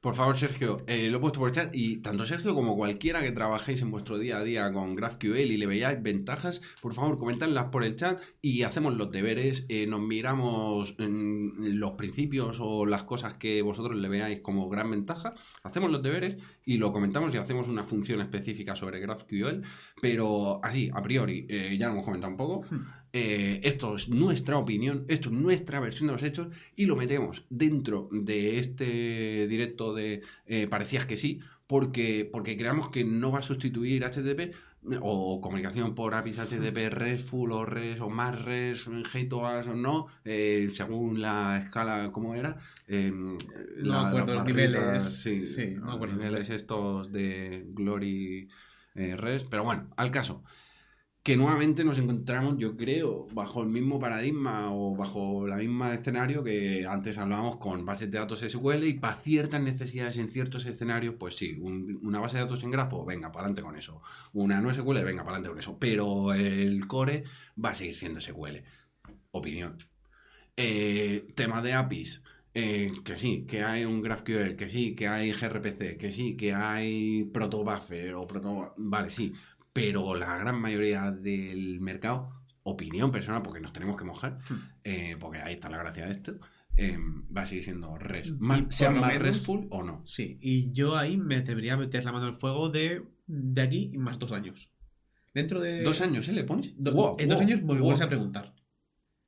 Por favor, Sergio, eh, lo he puesto por chat y tanto Sergio como cualquiera que trabajéis en vuestro día a día con GraphQL y le veáis ventajas, por favor, comentadlas por el chat y hacemos los deberes, eh, nos miramos los principios o las cosas que vosotros le veáis como gran ventaja, hacemos los deberes y lo comentamos y hacemos una función específica sobre GraphQL, pero así, a priori, eh, ya lo hemos comentado un poco, eh, esto es nuestra opinión, esto es nuestra versión de los hechos y lo metemos dentro de este directo de eh, Parecías que sí, porque, porque creamos que no va a sustituir HTTP o comunicación por APIs HTTP RESTful o REST o más REST, JTOAS o no, eh, según la escala, ¿cómo era? Eh, No acuerdo, los niveles, Sí, sí, no los acuerdo. niveles estos de Glory eh, REST, pero bueno, al caso que nuevamente nos encontramos, yo creo, bajo el mismo paradigma o bajo la misma escenario que antes hablábamos con bases de datos SQL y para ciertas necesidades en ciertos escenarios, pues sí, un- una base de datos en grafo, venga, para adelante con eso. Una no SQL, venga, para adelante con eso. Pero el core va a seguir siendo SQL. Opinión. Eh, tema de APIs. eh, que sí, que hay un GraphQL, que sí, que hay gRPC, que sí, que hay protobuffer o proto... Vale, sí, pero la gran mayoría del mercado, opinión personal, porque nos tenemos que mojar, Hmm. eh, porque ahí está la gracia de esto, eh, va a seguir siendo REST. Y Más, sea más menos- RESTful o no. Sí, y yo ahí me debería meter la mano el fuego de, de aquí y más dos años. Dentro de... ¿Dos años, eh? ¿Le pones? do- Wow, en dos años me wow. vuelves a preguntar.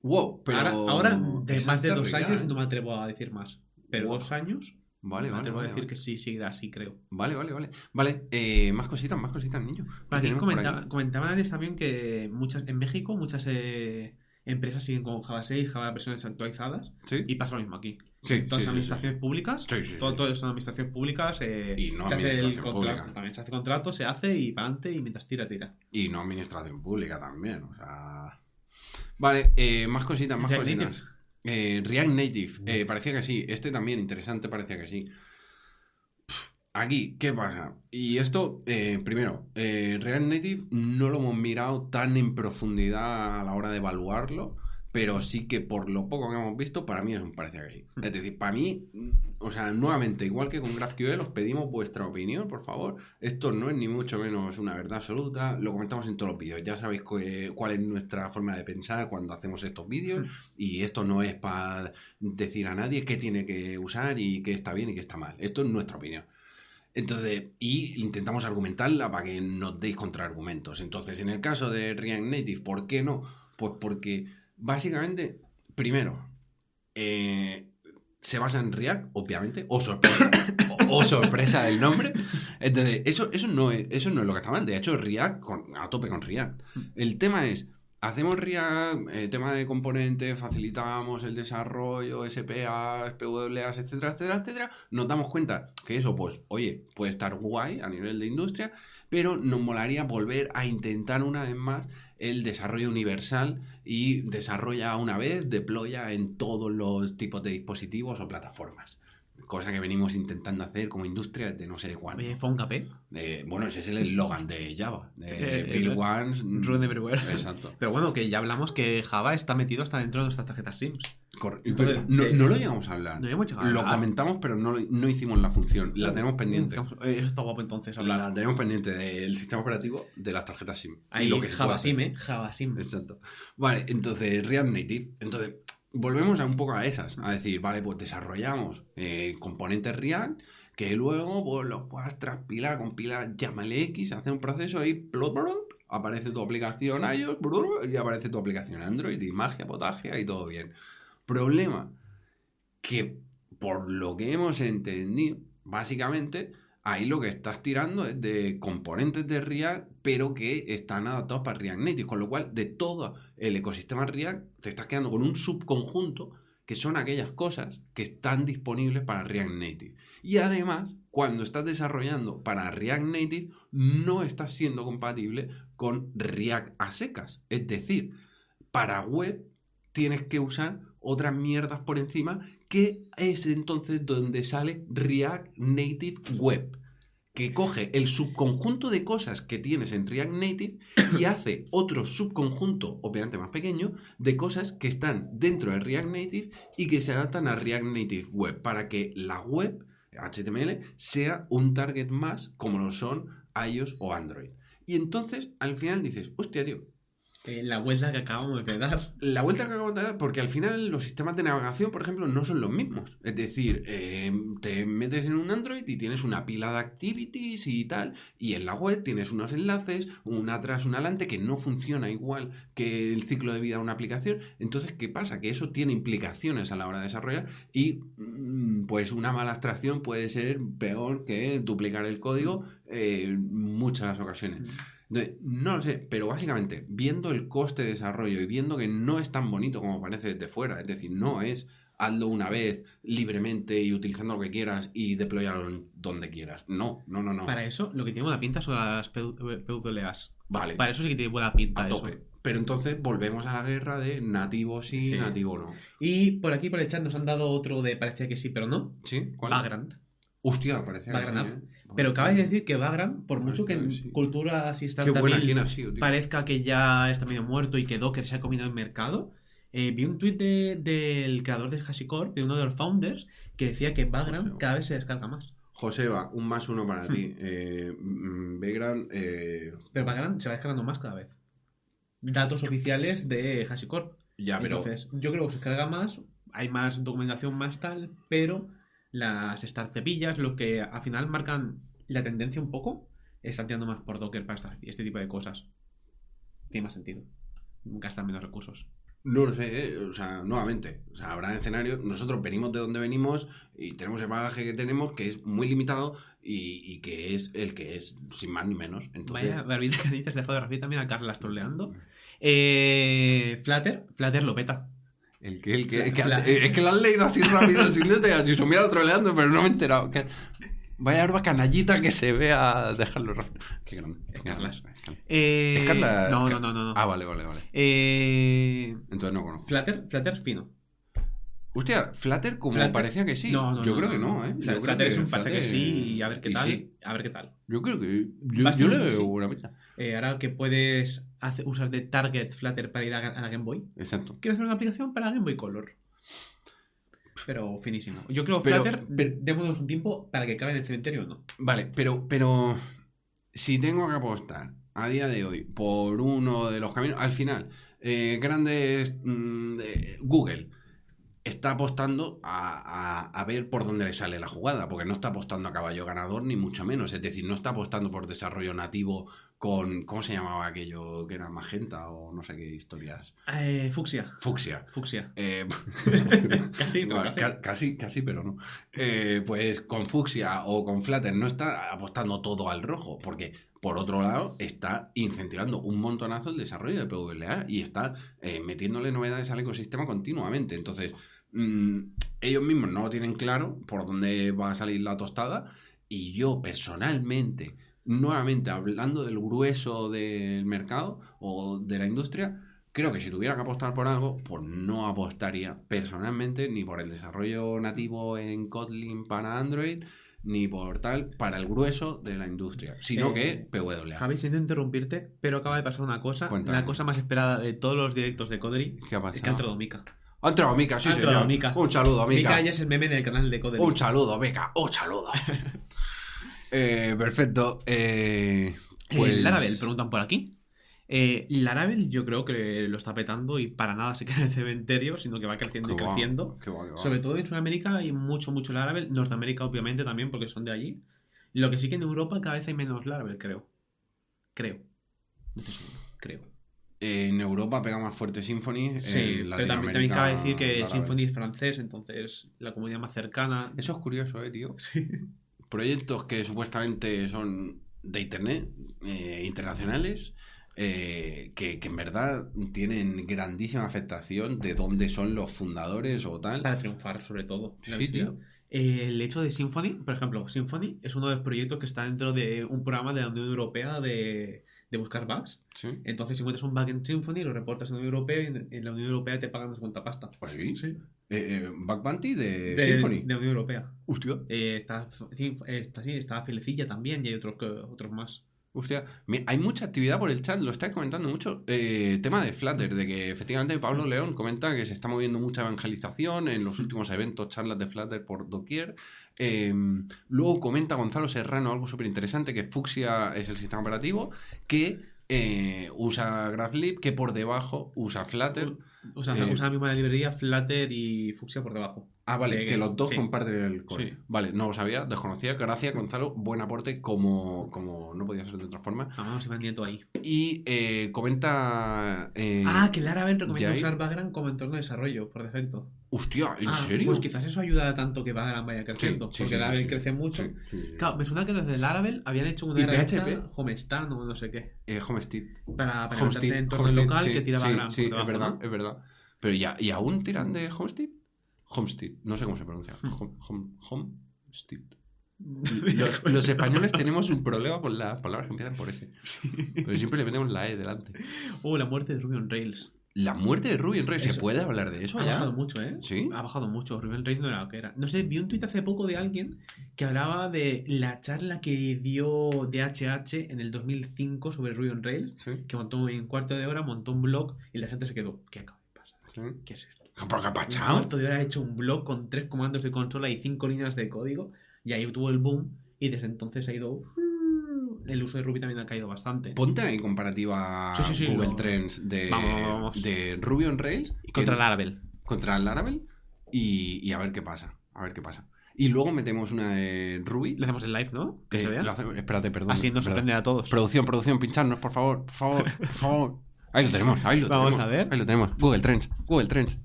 Wow, pero... ahora, ahora, de más de dos años ¿eh? no me atrevo a decir más. Pero dos años Vale, me vale, atrevo vale, a decir vale. que sí seguirá así, creo. Vale, vale, vale. Vale, eh, más cositas, más cositas, niño. ¿Qué Aquí comentaba- aquí? comentaban antes también que muchas en México muchas eh, empresas siguen con Java 6, Java versiones actualizadas ¿Sí? y pasa lo mismo aquí. Sí, Todas sí, las sí, administraciones públicas, Sí, sí, todo, sí. todo son administraciones públicas, eh, Y no se hace el contrato, también se hace contrato, se hace y para adelante y mientras tira, tira. Y no administración pública también, o sea... Vale, más cositas, más cositas. Eh, React Native, eh, parecía que sí. Este también, interesante, parecía que sí. Pff, Aquí, ¿qué pasa? Y esto, eh, primero, React Native no lo hemos mirado tan en profundidad a la hora de evaluarlo, pero sí que por lo poco que hemos visto, para mí un parecía que sí. Es decir, para mí, mm, o sea, nuevamente, igual que con GraphQL, os pedimos vuestra opinión, por favor. Esto no es ni mucho menos una verdad absoluta, lo comentamos en todos los vídeos. Ya sabéis cuál es nuestra forma de pensar cuando hacemos estos vídeos, y esto no es para decir a nadie qué tiene que usar y qué está bien y qué está mal. Esto es nuestra opinión. Entonces, y intentamos argumentarla para que nos deis contraargumentos. Entonces, en el caso de React Native, ¿por qué no? Pues porque básicamente, primero, eh, se basa en React, obviamente, o sorpresa, o, o sorpresa del nombre. Entonces, eso, eso, no es, eso no es lo que está mal. De hecho, React con- a tope con React. El tema es, hacemos React, eh, tema de componentes, facilitamos el desarrollo, SPA, SPWAs, etcétera, etcétera, etcétera. Nos damos cuenta que eso, pues, oye, puede estar guay a nivel de industria, pero nos molaría volver a intentar una vez más el desarrollo universal y desarrolla una vez, deploya en todos los tipos de dispositivos o plataformas. Cosa que venimos intentando hacer como industria desde no sé de cuándo. Oye, fue un capé. Bueno, ese es el eslogan de Java. De Eh, Bill eh, Once. Run everywhere. Exacto. Pero bueno, que ya hablamos que Java está metido hasta dentro de nuestras tarjetas SIMs. Cor- Entonces, pero no, eh, no lo llegamos a hablar. No llegado a lo hablar. comentamos, pero no, lo- no hicimos la función. La tenemos pendiente. Eh, Eso está guapo entonces hablar. La tenemos pendiente del sistema operativo de las tarjetas SIM. Y Ahí lo que Java. SIM, ¿eh? Java SIM. Exacto. Vale, entonces React Native. Entonces, volvemos a un poco a esas. A decir, vale, pues desarrollamos eh, componentes React que luego pues, los puedas transpilar, compilar, llámale X, hacer un proceso y aparece tu aplicación iOS y aparece tu aplicación Android y magia, potagia y todo bien. Problema que por lo que hemos entendido, básicamente ahí lo que estás tirando es de componentes de React, pero que están adaptados para React Native. Con lo cual, de todo el ecosistema React, te estás quedando con un subconjunto que son aquellas cosas que están disponibles para React Native. Y además, cuando estás desarrollando para React Native, no estás siendo compatible con React a secas. Es decir, para web tienes que usar otras mierdas por encima, que es entonces donde sale React Native Web, que coge el subconjunto de cosas que tienes en React Native y hace otro subconjunto, obviamente más pequeño, de cosas que están dentro de React Native y que se adaptan a React Native Web, para que la web HTML sea un target más como lo son iOS o Android. Y entonces, al final dices, hostia, tío, Eh, la vuelta que acabamos de dar. la vuelta que acabo de dar, porque al final los sistemas de navegación, por ejemplo, no son los mismos. Es decir, eh, te metes en un Android y tienes una pila de activities y tal, y en la web tienes unos enlaces, un atrás, un adelante, que no funciona igual que el ciclo de vida de una aplicación. Entonces, ¿qué pasa? Que eso tiene implicaciones a la hora de desarrollar y mm, pues una mala abstracción puede ser peor que duplicar el código eh, en muchas ocasiones. No, no lo sé, pero básicamente, viendo el coste de desarrollo y viendo que no es tan bonito como parece desde fuera, es decir, no es hazlo una vez libremente y utilizando lo que quieras y deployarlo donde quieras. No, no, no, no. Para eso, lo que tiene buena pinta son las PWAs. Vale, Para eso sí que tiene buena pinta a eso. tope. Pero entonces volvemos a la guerra de nativo sí, Sí. nativo no. Y por aquí, por el chat, nos han dado otro de parecía que sí, pero no. ¿Sí? ¿Cuál? Vagrant. Hostia, parece que Vagrant sí, App. ¿eh? Pero cabe decir que Vagrant, por mucho que en cultura así está parezca que ya está medio muerto y que Docker se ha comido el mercado, eh, vi un tuit de- del creador de HashiCorp, de uno de los founders, que decía que Vagrant cada vez se descarga más. Joseba, un más uno para ti. Eh, mm, Vagrant, eh, Pero Vagrant se va descargando más cada vez. Datos oficiales de HashiCorp. ya, pero Entonces, yo creo que se carga más, hay más documentación más tal, pero las startupillas, lo que al final marcan la tendencia un poco, están tirando más por Docker para esta- este tipo de cosas. Tiene más sentido. Gastan menos recursos. No lo sé, ¿eh? o sea, nuevamente, o sea, habrá escenarios, nosotros venimos de donde venimos y tenemos el bagaje que tenemos que es muy limitado y, y que es el que es, sin más ni menos. Entonces, Vaya barbita que dices de fotografía también a Carla troleando. Eh, Flutter, Flutter lo peta. El que, el que, es que, La- es que lo han leído así rápido, sin has dicho, mira, troleando, pero no me he enterado. Que- Vaya arba canallita que se vea, dejarlo rápido. Qué grande. Eh, ¿Es Carla? No, no, no, no. no. Ah, vale, vale, vale. Eh, Entonces no conozco. Flutter, Flutter fino. Hostia, Flutter como Flutter- parecía que sí. No, no, yo no, creo que no, ¿eh? Flutter, Flutter es un parece que sí y a ver qué tal. sí. A ver qué tal. Yo creo que. Yo, yo le veo sí. buena pinta. Eh, ahora que puedes hacer- usar de target Flutter para ir a, a la Game Boy, Exacto. quiero hacer una aplicación para Game Boy Color. Pero finísimo. Yo creo Pero- Flutter, démonos un tiempo para que cabe en el cementerio o no. Vale, pero, pero si tengo que apostar a día de hoy por uno de los caminos, al final, eh, grandes mm, eh, Google está apostando a, a- a ver por dónde le sale la jugada, porque no está apostando a caballo ganador, ni mucho menos. Es decir, no está apostando por desarrollo nativo con, ¿cómo se llamaba aquello? Que era magenta o no sé qué historias. Eh, fucsia. Fucsia. Fucsia. Eh, Casi, pero casi. ca- casi, casi, pero no. Eh, pues con Fuchsia o con Flutter no está apostando todo al rojo, porque por otro lado está incentivando un montonazo el desarrollo de PWA y está eh, metiéndole novedades al ecosistema continuamente. Entonces, mm, ellos mismos no lo tienen claro por dónde va a salir la tostada y yo personalmente, nuevamente hablando del grueso del mercado o de la industria, creo que si tuviera que apostar por algo, pues no apostaría personalmente ni por el desarrollo nativo en Kotlin para Android, ni por tal para el grueso de la industria, sino Eh, que PWA. Javi, siento interrumpirte, pero acaba de pasar una cosa. Cuéntame. La cosa más esperada de todos los directos de Codri ¿Qué ha es que ha pasado? entrado Mika. Ha entrado Mika, sí, Ha entrado señor. Mika. Un saludo, Mika. Mika ya es el meme del canal de Codri. Un saludo, Mika. Un saludo. Eh, perfecto. Eh, pues... Eh, Laravel, preguntan por aquí. Eh, Laravel yo creo que lo está petando y para nada se queda en el cementerio, sino que va creciendo y creciendo. qué qué. Sobre todo en Sudamérica hay mucho, mucho Laravel. Norteamérica obviamente también porque son de allí. Lo que sí que en Europa cada vez hay menos Laravel, creo. Creo. No estoy seguro. Creo. En Europa pega más fuerte Symfony. Sí, pero también, también cabe decir que Laravel. Symfony es francés, entonces la comunidad más cercana... Eso es curioso, eh, tío. Sí. Proyectos que supuestamente son de Internet, eh, internacionales, eh, que, que en verdad tienen grandísima afectación de dónde son los fundadores o tal. Para triunfar, sobre todo. Sí, tío. El hecho de Symfony, por ejemplo, Symfony es uno de los proyectos que está dentro de un programa de la Unión Europea de, de buscar bugs. Sí. Entonces, si encuentras un bug en Symfony, lo reportas en la Unión Europea y en, la Unión Europea te pagan cuánta pasta. ¿Ah, sí? Sí. Eh, eh, Bug Bounty de, De, Symphony. de Unión Europea. Hostia. Eh, está, sí, está, sí, está Filecilla también y hay otros, otros más. Hostia, hay mucha actividad por el chat, lo estáis comentando mucho. Eh, tema de Flutter, de que efectivamente Pablo León comenta que se está moviendo mucha evangelización en los últimos eventos, charlas de Flutter por doquier. Eh, luego comenta Gonzalo Serrano algo súper interesante, que Fuchsia es el sistema operativo, que eh, usa GraphLib, que por debajo usa Flutter. O sea, Eh, usa la misma librería Flutter y Fuchsia por debajo. Ah, vale, que los dos sí. comparten el core. Sí. Vale, no lo sabía, desconocía. Gracias, Gonzalo. Buen aporte, como, como no podía ser de otra forma. Vamos, Iván Nieto ahí. Y eh, comenta. eh, Ah, que Laravel recomienda usar Vagrant como entorno de desarrollo, por defecto. Hostia, ¿en Ah, serio? Pues quizás eso ayuda tanto que Vagrant vaya creciendo. sí, porque sí, Laravel crece mucho. Claro, me suena que los de Laravel habían hecho una ¿Y herramienta PHP? Homestan o no sé qué. Eh, Homestead. Para, para Homestead, entorno Homestead, local que tira Vagrant Sí, es verdad, es verdad. Pero ya, ¿y aún tiran de Homestead? Homestead, no sé cómo se pronuncia. Home, home, homestead. Los, los españoles tenemos un problema con las palabras que empiezan por ese. Pero siempre le metemos la E delante. Oh, la muerte de Ruby on Rails. La muerte de Ruby Rails, ¿se Eso. puede hablar de eso Ha ya? bajado mucho, ¿eh? ¿Sí? Ha bajado mucho. Ruby on Rails no era lo que era. No sé, vi un tuit hace poco de alguien que hablaba de la charla que dio DHH en el 2005 sobre Ruby on Rails. Sí. Que montó en cuarto de hora, montó un blog y la gente se quedó. ¿Qué acaba de pasar? sí. ¿Qué es esto? ¿Por qué ha En pachado? cuarto de hora ha hecho un blog con tres comandos de consola y cinco líneas de código. Y ahí tuvo el boom. Y desde entonces ha ido. El uso de Ruby también ha caído bastante. Ponte ahí comparativa Sí, sí, sí, Google lo- Trends de, Vamos, vamos, vamos. de Ruby on Rails que- Contra Laravel. contra el Laravel y, y a ver qué pasa. A ver qué pasa. Y luego metemos una de Ruby. Le hacemos el live, ¿no? Que Eh, se vea. lo espérate, perdón. Así nos sorprende a todos. Producción, producción, pincharnos, por favor, por favor, por favor. Ahí lo tenemos, ahí lo Vamos tenemos. a ver. Ahí lo tenemos. Google Trends, Google Trends.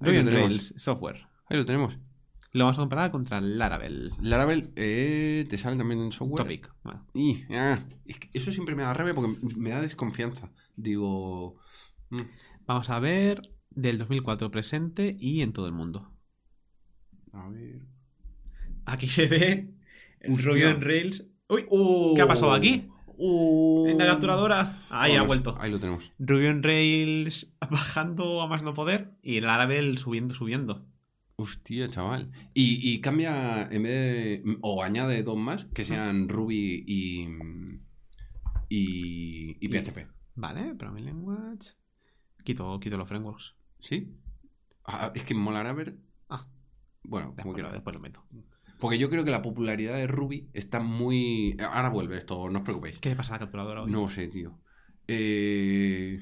Ahí Ruby lo on tenemos. Rails software. Ahí lo tenemos. Lo vamos a comparar contra Laravel. Laravel, eh, te sale también en software. Topic. Bueno, Y, ah, es que eso siempre me da rabia porque me da desconfianza. Digo. mm, Vamos a ver del 2004 presente y en todo el mundo. a ver. Aquí se ve el. Ruby on Rails. ¡Uy! ¿Qué ha pasado aquí? Uh. En la capturadora. Ahí ha vuelto. Ahí lo tenemos. Ruby on Rails bajando a más no poder y Laravel subiendo, subiendo. Hostia, chaval. Y, y cambia, en vez de. O añade dos más que sean Ruby y. Y. Y PHP. Vale, Programming Language. Quito, quito los frameworks. ¿Sí? Ah, es que molará ver. Ah. Bueno, como Después, después lo meto. Porque yo creo que la popularidad de Ruby está muy. Ahora vuelve esto, no os preocupéis. ¿Qué le pasa a la capturadora hoy? No sé, tío. Eh,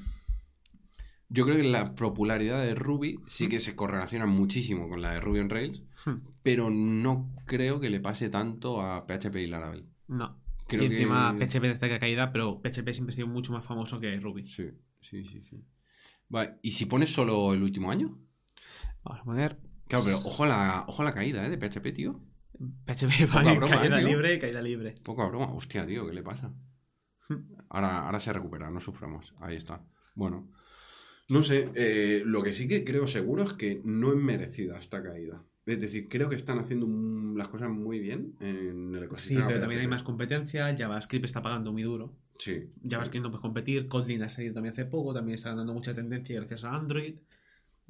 Yo creo que la popularidad de Ruby sí que se correlaciona muchísimo con la de Ruby on Rails, Hmm. pero no creo que le pase tanto a PHP y Laravel. No. Creo y encima que... PHP destaca caída, pero PHP siempre ha sido mucho más famoso que Ruby. Sí, sí, sí, sí. Vale, ¿y si pones solo el último año? Vamos a poner. Claro, pero ojo a la, ojo a la caída, ¿eh? De PHP, tío. PHP va broma, caída ¿eh, tío? libre, caída libre. Poca broma. Hostia, tío, ¿qué le pasa? Ahora, ahora se recupera, no suframos. Ahí está. Bueno. No sé, eh, lo que sí que creo seguro es que no es merecida esta caída. Es decir, creo que están haciendo las cosas muy bien en el Sí, ecosistema. pero también hay más competencia. JavaScript está pagando muy duro. Sí. JavaScript no puede competir. Kotlin ha salido también hace poco. También está ganando mucha tendencia gracias a Android.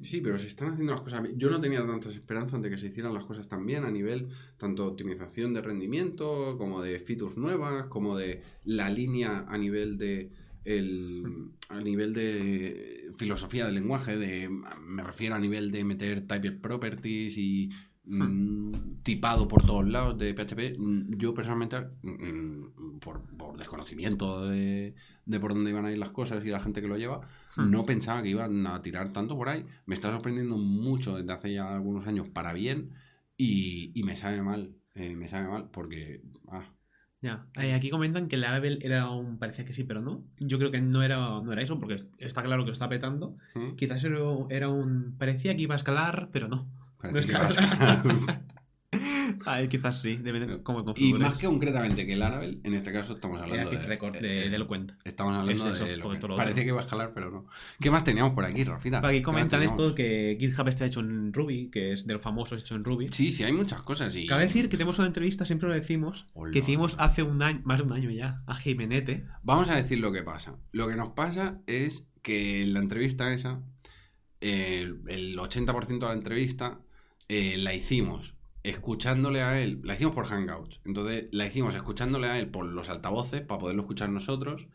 Sí, pero se están haciendo las cosas. Yo no tenía tantas esperanzas de que se hicieran las cosas tan bien a nivel tanto de optimización de rendimiento, como de features nuevas, como de la línea a nivel de el, a nivel de filosofía del lenguaje, de me refiero a nivel de meter typed properties y mm, tipado por todos lados de PHP. Mm, Yo personalmente, mm, por, por desconocimiento de, de por dónde iban a ir las cosas y la gente que lo lleva, Hmm. no pensaba que iban a tirar tanto por ahí. Me está sorprendiendo mucho desde hace ya algunos años para bien y, y me sabe mal. eh, me sabe mal porque. ah, Ya. Eh, aquí comentan que Laravel era un. Parecía que sí, pero no. Yo creo que no era, no era eso, porque está claro que lo está petando. ¿eh? Quizás era un. Parecía que iba a escalar, pero no. Parece que No va a escala. escalar. Ahí quizás sí, depende cómo Y configures. más que concretamente que el Laravel, en este caso estamos hablando de... Eh, de, eh, de lo cuenta. Estamos hablando Es eso, de... Parece que iba a escalar, pero no. ¿Qué más teníamos por aquí, Rafita? Aquí ¿Qué más comentan esto que GitHub está hecho en Ruby, que es de los famosos hecho en Ruby. Sí, sí, hay muchas cosas. Y... Cabe decir que tenemos una entrevista, siempre lo decimos, Hola. que hicimos hace un año, más de un año ya, a Jimenete. Vamos a decir lo que pasa. Lo que nos pasa es que en la entrevista esa, el, el 80% de la entrevista eh, la hicimos escuchándole a él, la hicimos por Hangouts, entonces la hicimos escuchándole a él por los altavoces para poderlo escuchar nosotros,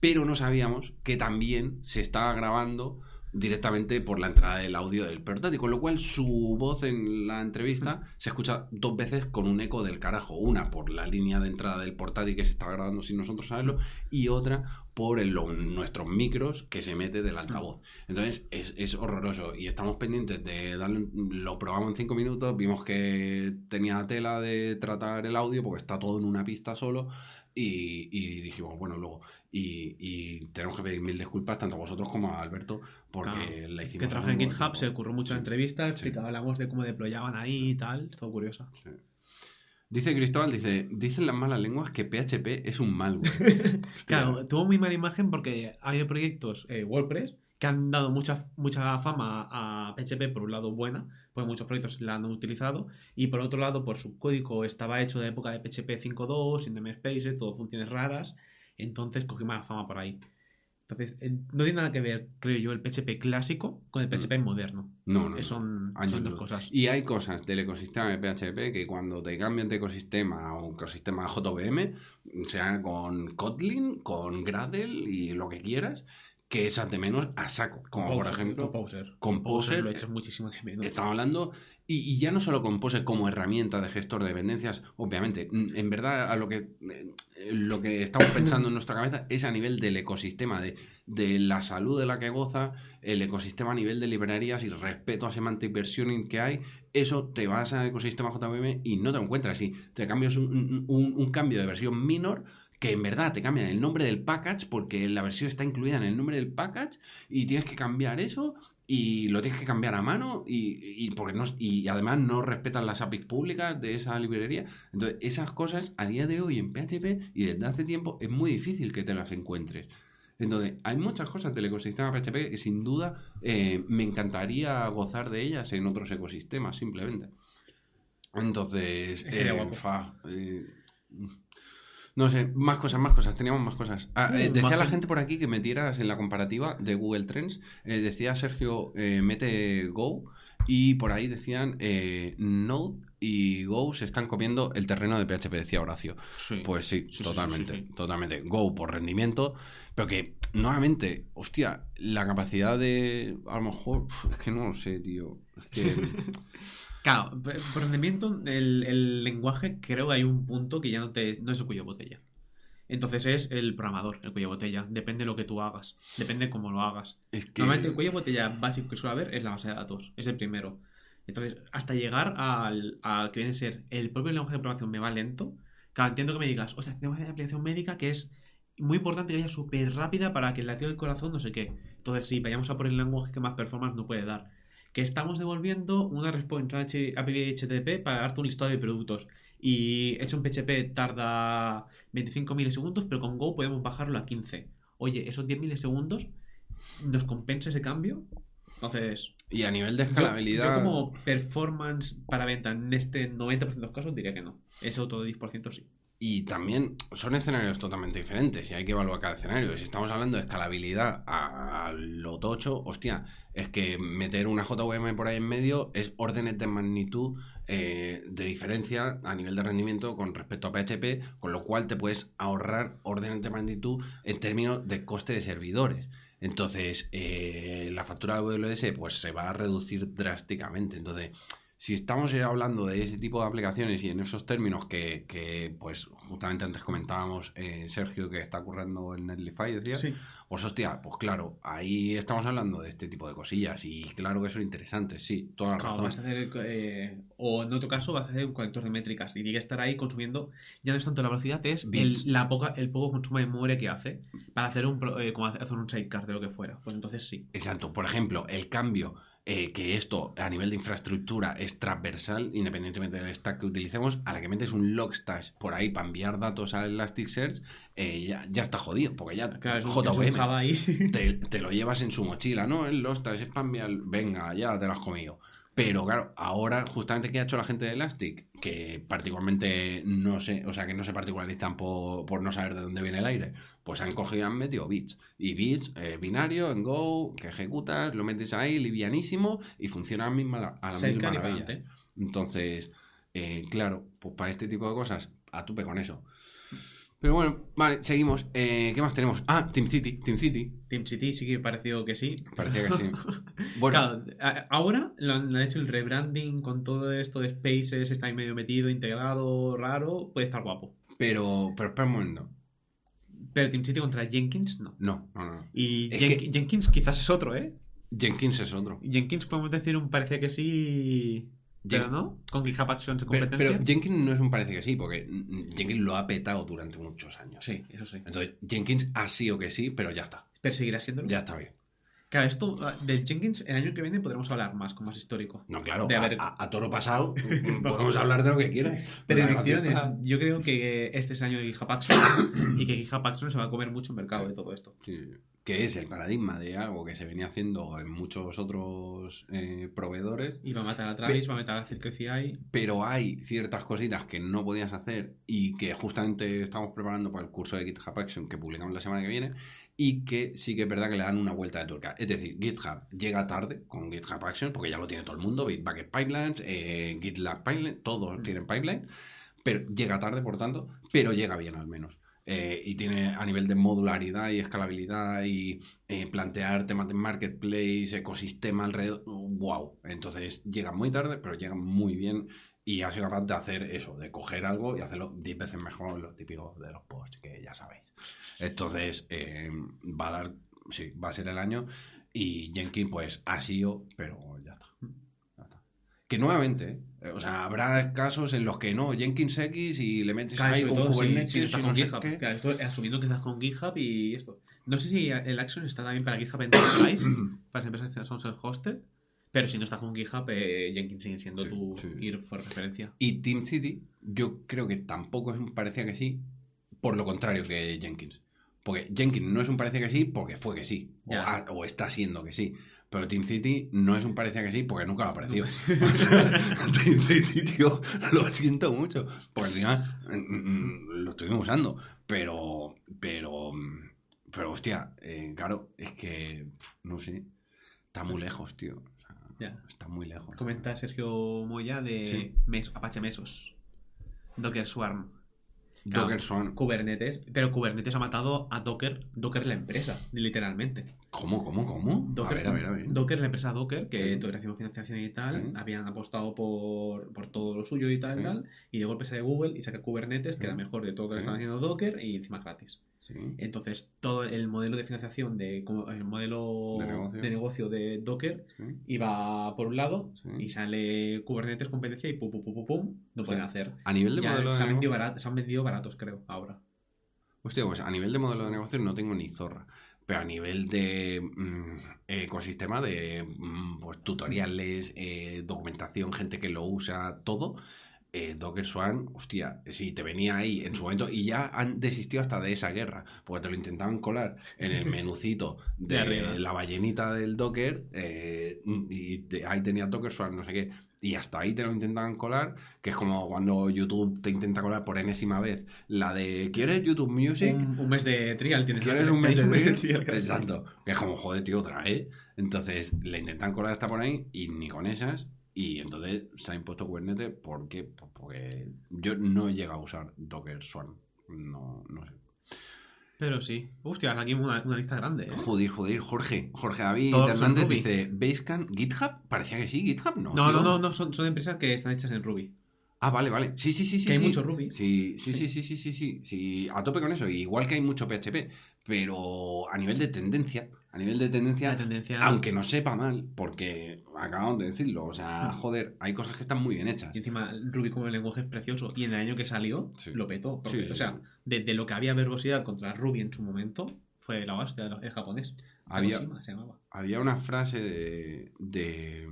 pero no sabíamos que también se estaba grabando directamente por la entrada del audio del portátil, con lo cual su voz en la entrevista se escucha dos veces con un eco del carajo, una por la línea de entrada del portátil que se está grabando sin nosotros saberlo y otra por el- nuestros micros que se mete del altavoz. Entonces es, es horroroso y estamos pendientes de darle, lo probamos en cinco minutos, vimos que tenía tela de tratar el audio porque está todo en una pista solo y, y dijimos, bueno, luego, y, y tenemos que pedir mil disculpas tanto a vosotros como a Alberto porque Claro, la hicimos. Que trabaja en GitHub, tiempo. se ocurrió mucho Sí. la entrevista, Sí. hablamos de cómo deployaban ahí y tal, estuvo curiosa. Sí. Dice Cristóbal, dice, dicen las malas lenguas que PHP es un malware. Claro, tuvo muy mala imagen porque ha habido proyectos eh, WordPress que han dado mucha, mucha fama a PHP, por un lado buena, porque muchos proyectos la han utilizado, y por otro lado, por su código estaba hecho de época de PHP 5.2, sin namespaces, todo funciones raras, entonces cogió mala fama por ahí. Entonces, no tiene nada que ver, creo yo, el PHP clásico con el PHP moderno. No, no, son, dos cosas. Y hay cosas del ecosistema de PHP que cuando te cambian de ecosistema a un ecosistema JVM, sea con Kotlin, con Gradle y lo que quieras, que echas de menos a saco. Como por Composer, ejemplo, Composer. Composer, lo echas muchísimo de menos. Estamos hablando, y, y ya no solo Compose como herramienta de gestor de dependencias, obviamente, mm, en verdad a lo que, eh, lo que estamos pensando en nuestra cabeza es a nivel del ecosistema, de, de la salud de la que goza, el ecosistema a nivel de librerías y respeto a semantic versioning que hay, eso te vas al ecosistema JVM y no te encuentras. Y te cambias un, un- un cambio de versión minor que en verdad te cambian el nombre del package porque la versión está incluida en el nombre del package y tienes que cambiar eso y lo tienes que cambiar a mano y, y porque no, y además no respetan las APIs públicas de esa librería. Entonces, esas cosas a día de hoy en PHP y desde hace tiempo es muy difícil que te las encuentres. Entonces, hay muchas cosas del ecosistema PHP que sin duda eh, me encantaría gozar de ellas en otros ecosistemas, simplemente. Entonces, eh, fa, eh, no sé, más cosas, más cosas, teníamos más cosas. Ah, eh, Mm, decía más la gen- gente por aquí que metieras en la comparativa de Google Trends, eh, decía Sergio, eh, mete Go, y por ahí decían eh, Node y Go se están comiendo el terreno de PHP, decía Horacio. Sí. Pues sí, totalmente, sí, totalmente. Go por rendimiento, pero que, nuevamente, hostia, la capacidad de, a lo mejor, es que no lo sé, tío. Es que, Claro, p- por rendimiento, el, el lenguaje creo que hay un punto que ya no, te, no es el cuello de botella. Entonces es el programador, el cuello de botella. Depende de lo que tú hagas. Depende cómo lo hagas. es que Normalmente el cuello de botella básico que suele haber es la base de datos. Es el primero. Entonces, hasta llegar al, a que viene a ser el propio lenguaje de programación me va lento. Claro, entiendo que me digas, o sea, tenemos una aplicación médica que es muy importante que vaya súper rápida para que el latido del corazón no sé qué. Entonces, sí, vayamos a por el lenguaje que más performance no puede dar. Que estamos devolviendo una respuesta API HTTP para darte un listado de productos. Y hecho en PHP tarda 25 milisegundos, pero con Go podemos bajarlo a 15. Oye, esos 10 milisegundos nos compensa ese cambio. Entonces, y a nivel de yo- escalabilidad... Yo, como performance para venta en este 90% de los casos diría que no. Ese otro 10% sí. Y también son escenarios totalmente diferentes y hay que evaluar cada escenario. Si estamos hablando de escalabilidad a lo tocho, hostia, es que meter una JVM por ahí en medio es órdenes de magnitud eh, de diferencia a nivel de rendimiento con respecto a PHP, con lo cual te puedes ahorrar órdenes de magnitud en términos de coste de servidores. Entonces, eh, la factura de WS pues se va a reducir drásticamente. Entonces, si estamos ya hablando de ese tipo de aplicaciones y en esos términos que, que, pues justamente antes comentábamos eh, Sergio que está currando en Netlify, decía, Sí. pues hostia, pues claro, ahí estamos hablando de este tipo de cosillas y claro que son interesantes, sí, toda la Claro, razón. vas a hacer, eh, o en otro caso vas a hacer un colector de métricas y tiene que estar ahí consumiendo, ya no es tanto la velocidad, es el, la poca, el poco consumo de memoria que hace para hacer un, eh, como hacer un sidecar de lo que fuera. Pues entonces sí. Exacto, por ejemplo, el cambio eh, que esto a nivel de infraestructura es transversal, independientemente del stack que utilicemos, a la que metes un logstash por ahí para enviar datos a Elasticsearch, eh, ya, ya está jodido, porque ya Claro, JVM te, te lo llevas en su mochila, ¿no? El Logstash es para enviar, venga, ya te lo has comido. Pero claro, ahora justamente ¿qué ha hecho la gente de Elastic? Que particularmente no sé, o sea, que no se particularizan por, por no saber de dónde viene el aire. Pues han cogido y han metido bits. Y bits, eh, binario, en Go, que ejecutas, lo metes ahí, livianísimo, y funciona a la misma, a la misma maravilla. Entonces, eh, claro, pues para este tipo de cosas, a con eso. Pero bueno, vale, seguimos. Eh, ¿Qué más tenemos? Ah, Team City, Team City. Team City sí que pareció que sí. Parecía que sí. Bueno, Claro, ahora lo han, le han hecho el rebranding con todo esto de Spaces, está ahí medio metido, integrado, raro, puede estar guapo. pero, pero espera un momento. Pero Team City contra Jenkins, no. No, no, no. Y Es Jen- que- Jenkins quizás es otro, ¿eh? Jenkins es otro. Jenkins podemos decir un parece que sí, pero no. Con GitHub Actions en Pero, competencia. pero Jenkins no es un parece que sí, porque Jenkins lo ha petado durante muchos años. Sí, eso sí. Entonces, Jenkins ha sido que sí, pero ya está. Pero seguirá siendo. Ya está bien. Claro, esto ah, del Jenkins el año que viene podremos hablar más, con más histórico. No, claro, De a, haber- a- a toro pasado mm, podemos hablar de lo que quieras. Predicciones, yo creo que este es el año de GitHub Actions y que GitHub Actions se va a comer mucho mercado de todo esto. Sí, que es el paradigma de algo que se venía haciendo en muchos otros eh, proveedores Y va a matar a Travis, va a matar a CircleCI. pero hay ciertas cositas que no podías hacer y que justamente estamos preparando para el curso de GitHub Action que publicamos la semana que viene y que sí que es verdad que le dan una vuelta de tuerca. Es decir, GitHub llega tarde con GitHub Action porque ya lo tiene todo el mundo, Bitbucket Pipelines, eh, GitLab Pipeline, todos Mm. tienen pipeline, pero llega tarde, por tanto, pero llega bien al menos. Eh, y tiene a nivel de modularidad y escalabilidad y eh, plantear temas de marketplace, ecosistema alrededor. ¡Wow! Entonces llega muy tarde, pero llega muy bien y ha sido capaz de hacer eso, de coger algo y hacerlo 10 veces mejor, lo típico de los posts, que ya sabéis. Entonces eh, va a dar, sí, va a ser el año y Jenkins pues ha sido, pero ya está. Ya está. Que nuevamente, eh, o sea, habrá casos en los que no, Jenkins X y le metes Claro, ahí con todo Kubernetes si estás con no GitHub. qué. Claro, esto asumiendo que estás con GitHub y esto. No sé si el Action está también para GitHub Enterprise, para las empresas que son self-hosted, pero si no estás con GitHub, eh, Jenkins sigue siendo Sí, tu sí. ir por referencia. Y Team City, yo creo que tampoco es un parecía que sí, por lo contrario que Jenkins. Porque Jenkins no es un parecía que sí porque fue que sí, o, Ya. ha- o está siendo que sí. Pero Team City no es un parecía que sí porque nunca lo ha parecido. Nunca O sea, Team City, tío, lo siento mucho. Porque encima mm, mm, lo estuvimos usando. Pero, pero, mm, pero hostia, eh, claro, es que, no sé, está muy lejos, tío. Ya. Está muy lejos. Comenta Sergio Moya de Sí. Apache Mesos. Docker Swarm. Claro, Docker Swarm. Kubernetes. Pero Kubernetes ha matado a Docker, Docker la empresa, literalmente. ¿Cómo, cómo, cómo? Docker, a ver, a ver, a ver. Docker, la empresa Docker, que Sí. recibió financiación y tal, Sí. habían apostado por, por todo lo suyo y tal, Sí. tal, y de golpe sale Google y saca Kubernetes, que era mejor de todo lo que estaba haciendo Docker, y encima gratis. Sí. Entonces, todo el modelo de financiación, de como el modelo De negocio. de, negocio de Docker, sí. iba por un lado, Sí. y sale Kubernetes competencia y pum, pum, pum, pum, pum, no pueden hacer. A nivel de Ya modelo se, de han vendido negocio. se han vendido baratos, creo, ahora. Hostia, pues a nivel de modelo de negocio no tengo ni zorra. Pero a nivel de mm, ecosistema, de mm, pues, tutoriales, eh, documentación, gente que lo usa, todo. Eh, Docker Swarm, hostia, si te venía ahí en su momento y ya han desistido hasta de esa guerra, porque te lo intentaban colar en el menucito De de, la ballenita del Docker eh, y te- ahí tenía Docker Swarm, no sé qué, y hasta ahí te lo intentaban colar, que es como cuando YouTube te intenta colar por enésima vez la de ¿quieres YouTube Music? Un, un mes de trial tienes. ¿Quieres un mes de Tenéis trial? cada Exacto. Que es como, joder, tío, otra vez. Entonces, le intentan colar hasta por ahí y ni con esas. Y entonces se ha impuesto Kubernetes porque, pues porque yo no he llegado a usar Docker Swarm. No, no sé. Pero sí. Hostia, aquí una, una lista grande, ¿eh? Joder, joder, Jorge. Jorge David Hernández dice, ¿Basecamp? ¿GitHub? Parecía que sí, GitHub no. No, no, no, no, son, son empresas que están hechas en Ruby. Ah, vale, vale. Sí, sí, sí, sí. que hay sí. mucho Ruby. Sí, sí, sí, sí, sí, sí, sí, sí, a tope con eso. Igual que hay mucho PHP, pero a nivel de tendencia, a nivel de tendencia, La tendencia. aunque no sepa mal, porque acabamos de decirlo, o sea, Hmm. joder, hay cosas que están muy bien hechas. Y encima Ruby como el lenguaje es precioso. Y en el año que salió, Sí. lo petó. Porque, Sí, sí, o sea, sí. de, de lo que había verbosidad contra Ruby en su momento, fue la hostia del el japonés. Había, Kagoshima se llamaba. había una frase de. de.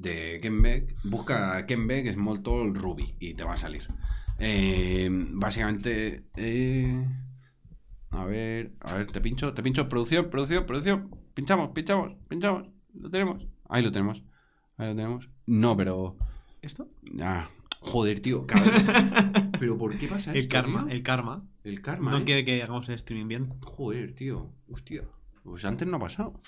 De Ken Beck. Busca Ken Beck Small Tall Ruby y te va a salir. Eh, básicamente. eh, a ver, a ver, te pincho, te pincho. Producción, producción, producción. Pinchamos, pinchamos, pinchamos. Lo tenemos. Ahí lo tenemos. Ahí lo tenemos. No, pero. ¿Esto? Ah, joder, tío. cabrón. pero ¿por qué pasa El esto? karma, tío? el karma. El karma. No ¿eh? quiere que hagamos el streaming bien. Joder, tío. Hostia. Pues antes no ha pasado.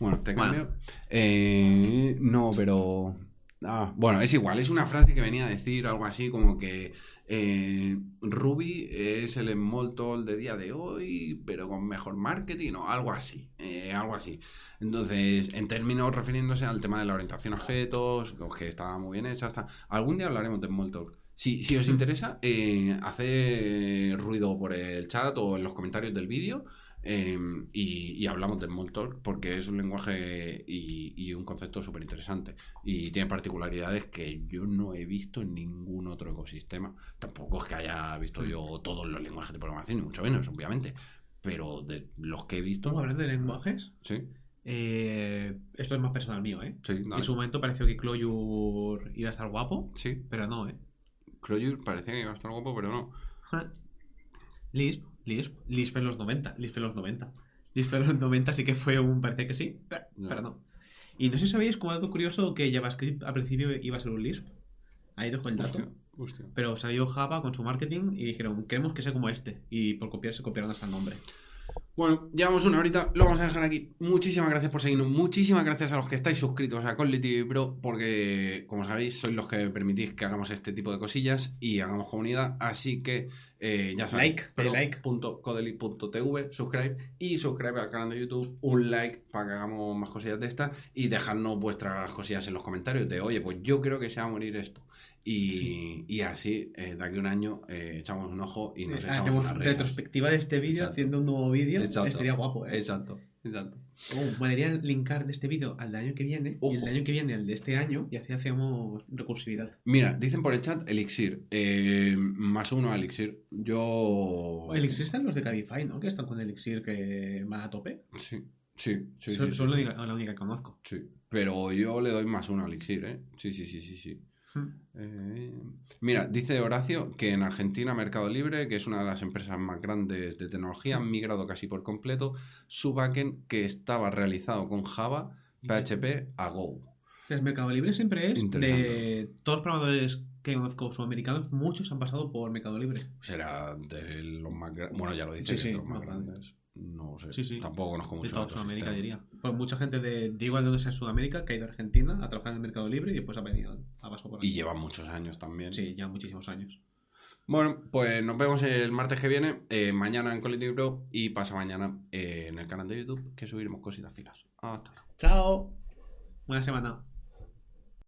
Bueno, te Bueno. cambio. Eh, no, pero. Ah, bueno, es igual. Es una frase que venía a decir algo así como que. eh, Ruby es el small tall de día de hoy, pero con mejor marketing o algo así. eh, algo así. Entonces, en términos refiriéndose al tema de la orientación a objetos, que estaba muy bien hecha. Está... Algún día hablaremos de small talk. Si, si os interesa, eh, haced ruido por el chat o en los comentarios del vídeo eh, y, y hablamos de Smalltalk porque es un lenguaje y, y un concepto súper interesante y tiene particularidades que yo no he visto en ningún otro ecosistema. Tampoco es que haya visto Mm. yo todos los lenguajes de programación, ni mucho menos, obviamente. Pero de los que he visto... Estamos hablando de lenguajes. Sí, Eh, esto es más personal mío, ¿eh? sí. En su momento pareció que Clojure iba a estar guapo, Sí, pero no, ¿eh? Clojure parecía que iba a estar guapo, pero no. Lisp, Lisp, Lisp en los 90, Lisp en los 90. Lisp en los 90 sí que fue un, parece que sí, pero No. pero no. Y no sé si sabéis como algo curioso que JavaScript al principio iba a ser un Lisp. Ahí dejo el dato. Hostia, hostia. Pero salió Java con su marketing y dijeron, queremos que sea como este. Y por copiar se copiaron hasta el nombre. Bueno, llevamos una horita, lo vamos a dejar aquí. Muchísimas gracias por seguirnos, muchísimas gracias a los que estáis suscritos a Call TV Pro, porque como sabéis, sois los que permitís que hagamos este tipo de cosillas y hagamos comunidad. Así que eh, ya sabéis, Like, dale like. pro.codely.tv, subscribe y suscribe al canal de YouTube, un like para que hagamos más cosillas de estas y dejadnos vuestras cosillas en los comentarios de, oye, pues yo creo que se va a morir esto. Y, Sí. y así, eh, de aquí a un año, eh, echamos un ojo y nos echamos una retrospectiva de este vídeo haciendo un nuevo vídeo. Estaría guapo, ¿eh? Exacto, exacto. Oh, molaría linkar de este vídeo al del año que viene y Ojo. el del año que viene al de este año y así hacíamos recursividad. Mira, dicen por el chat Elixir. eh, más uno a Elixir. Yo. Elixir están los de Cabify, ¿no? Que están con Elixir que van a tope. Sí, sí, sí. son sí, la, única, la única que conozco. sí. Pero yo le doy más uno a Elixir, ¿eh? Sí, sí, sí, sí, sí. Eh, mira, dice Horacio que en Argentina Mercado Libre, que es una de las empresas más grandes de tecnología, han migrado casi por completo su backend que estaba realizado con Java, PHP a Go. El Mercado Libre siempre es de todos los programadores que conozco sudamericanos, muchos han pasado por Mercado Libre. Será de los más grandes. Bueno, ya lo dice, Sí, de los más más grande. grandes. No sé. Sí, sí. Tampoco conozco De mucho. toda el Sudamérica, diría. Pues mucha gente de, de igual de donde sea Sudamérica que ha ido a Argentina a trabajar en el Mercado Libre y después ha venido a paso por Y aquí. lleva muchos años también. Sí, ya muchísimos años. Bueno, pues nos vemos el martes que viene, eh, mañana en Collective Pro y pasa mañana eh, en el canal de YouTube que subiremos cositas finas. Hasta luego. Chao. Buena semana.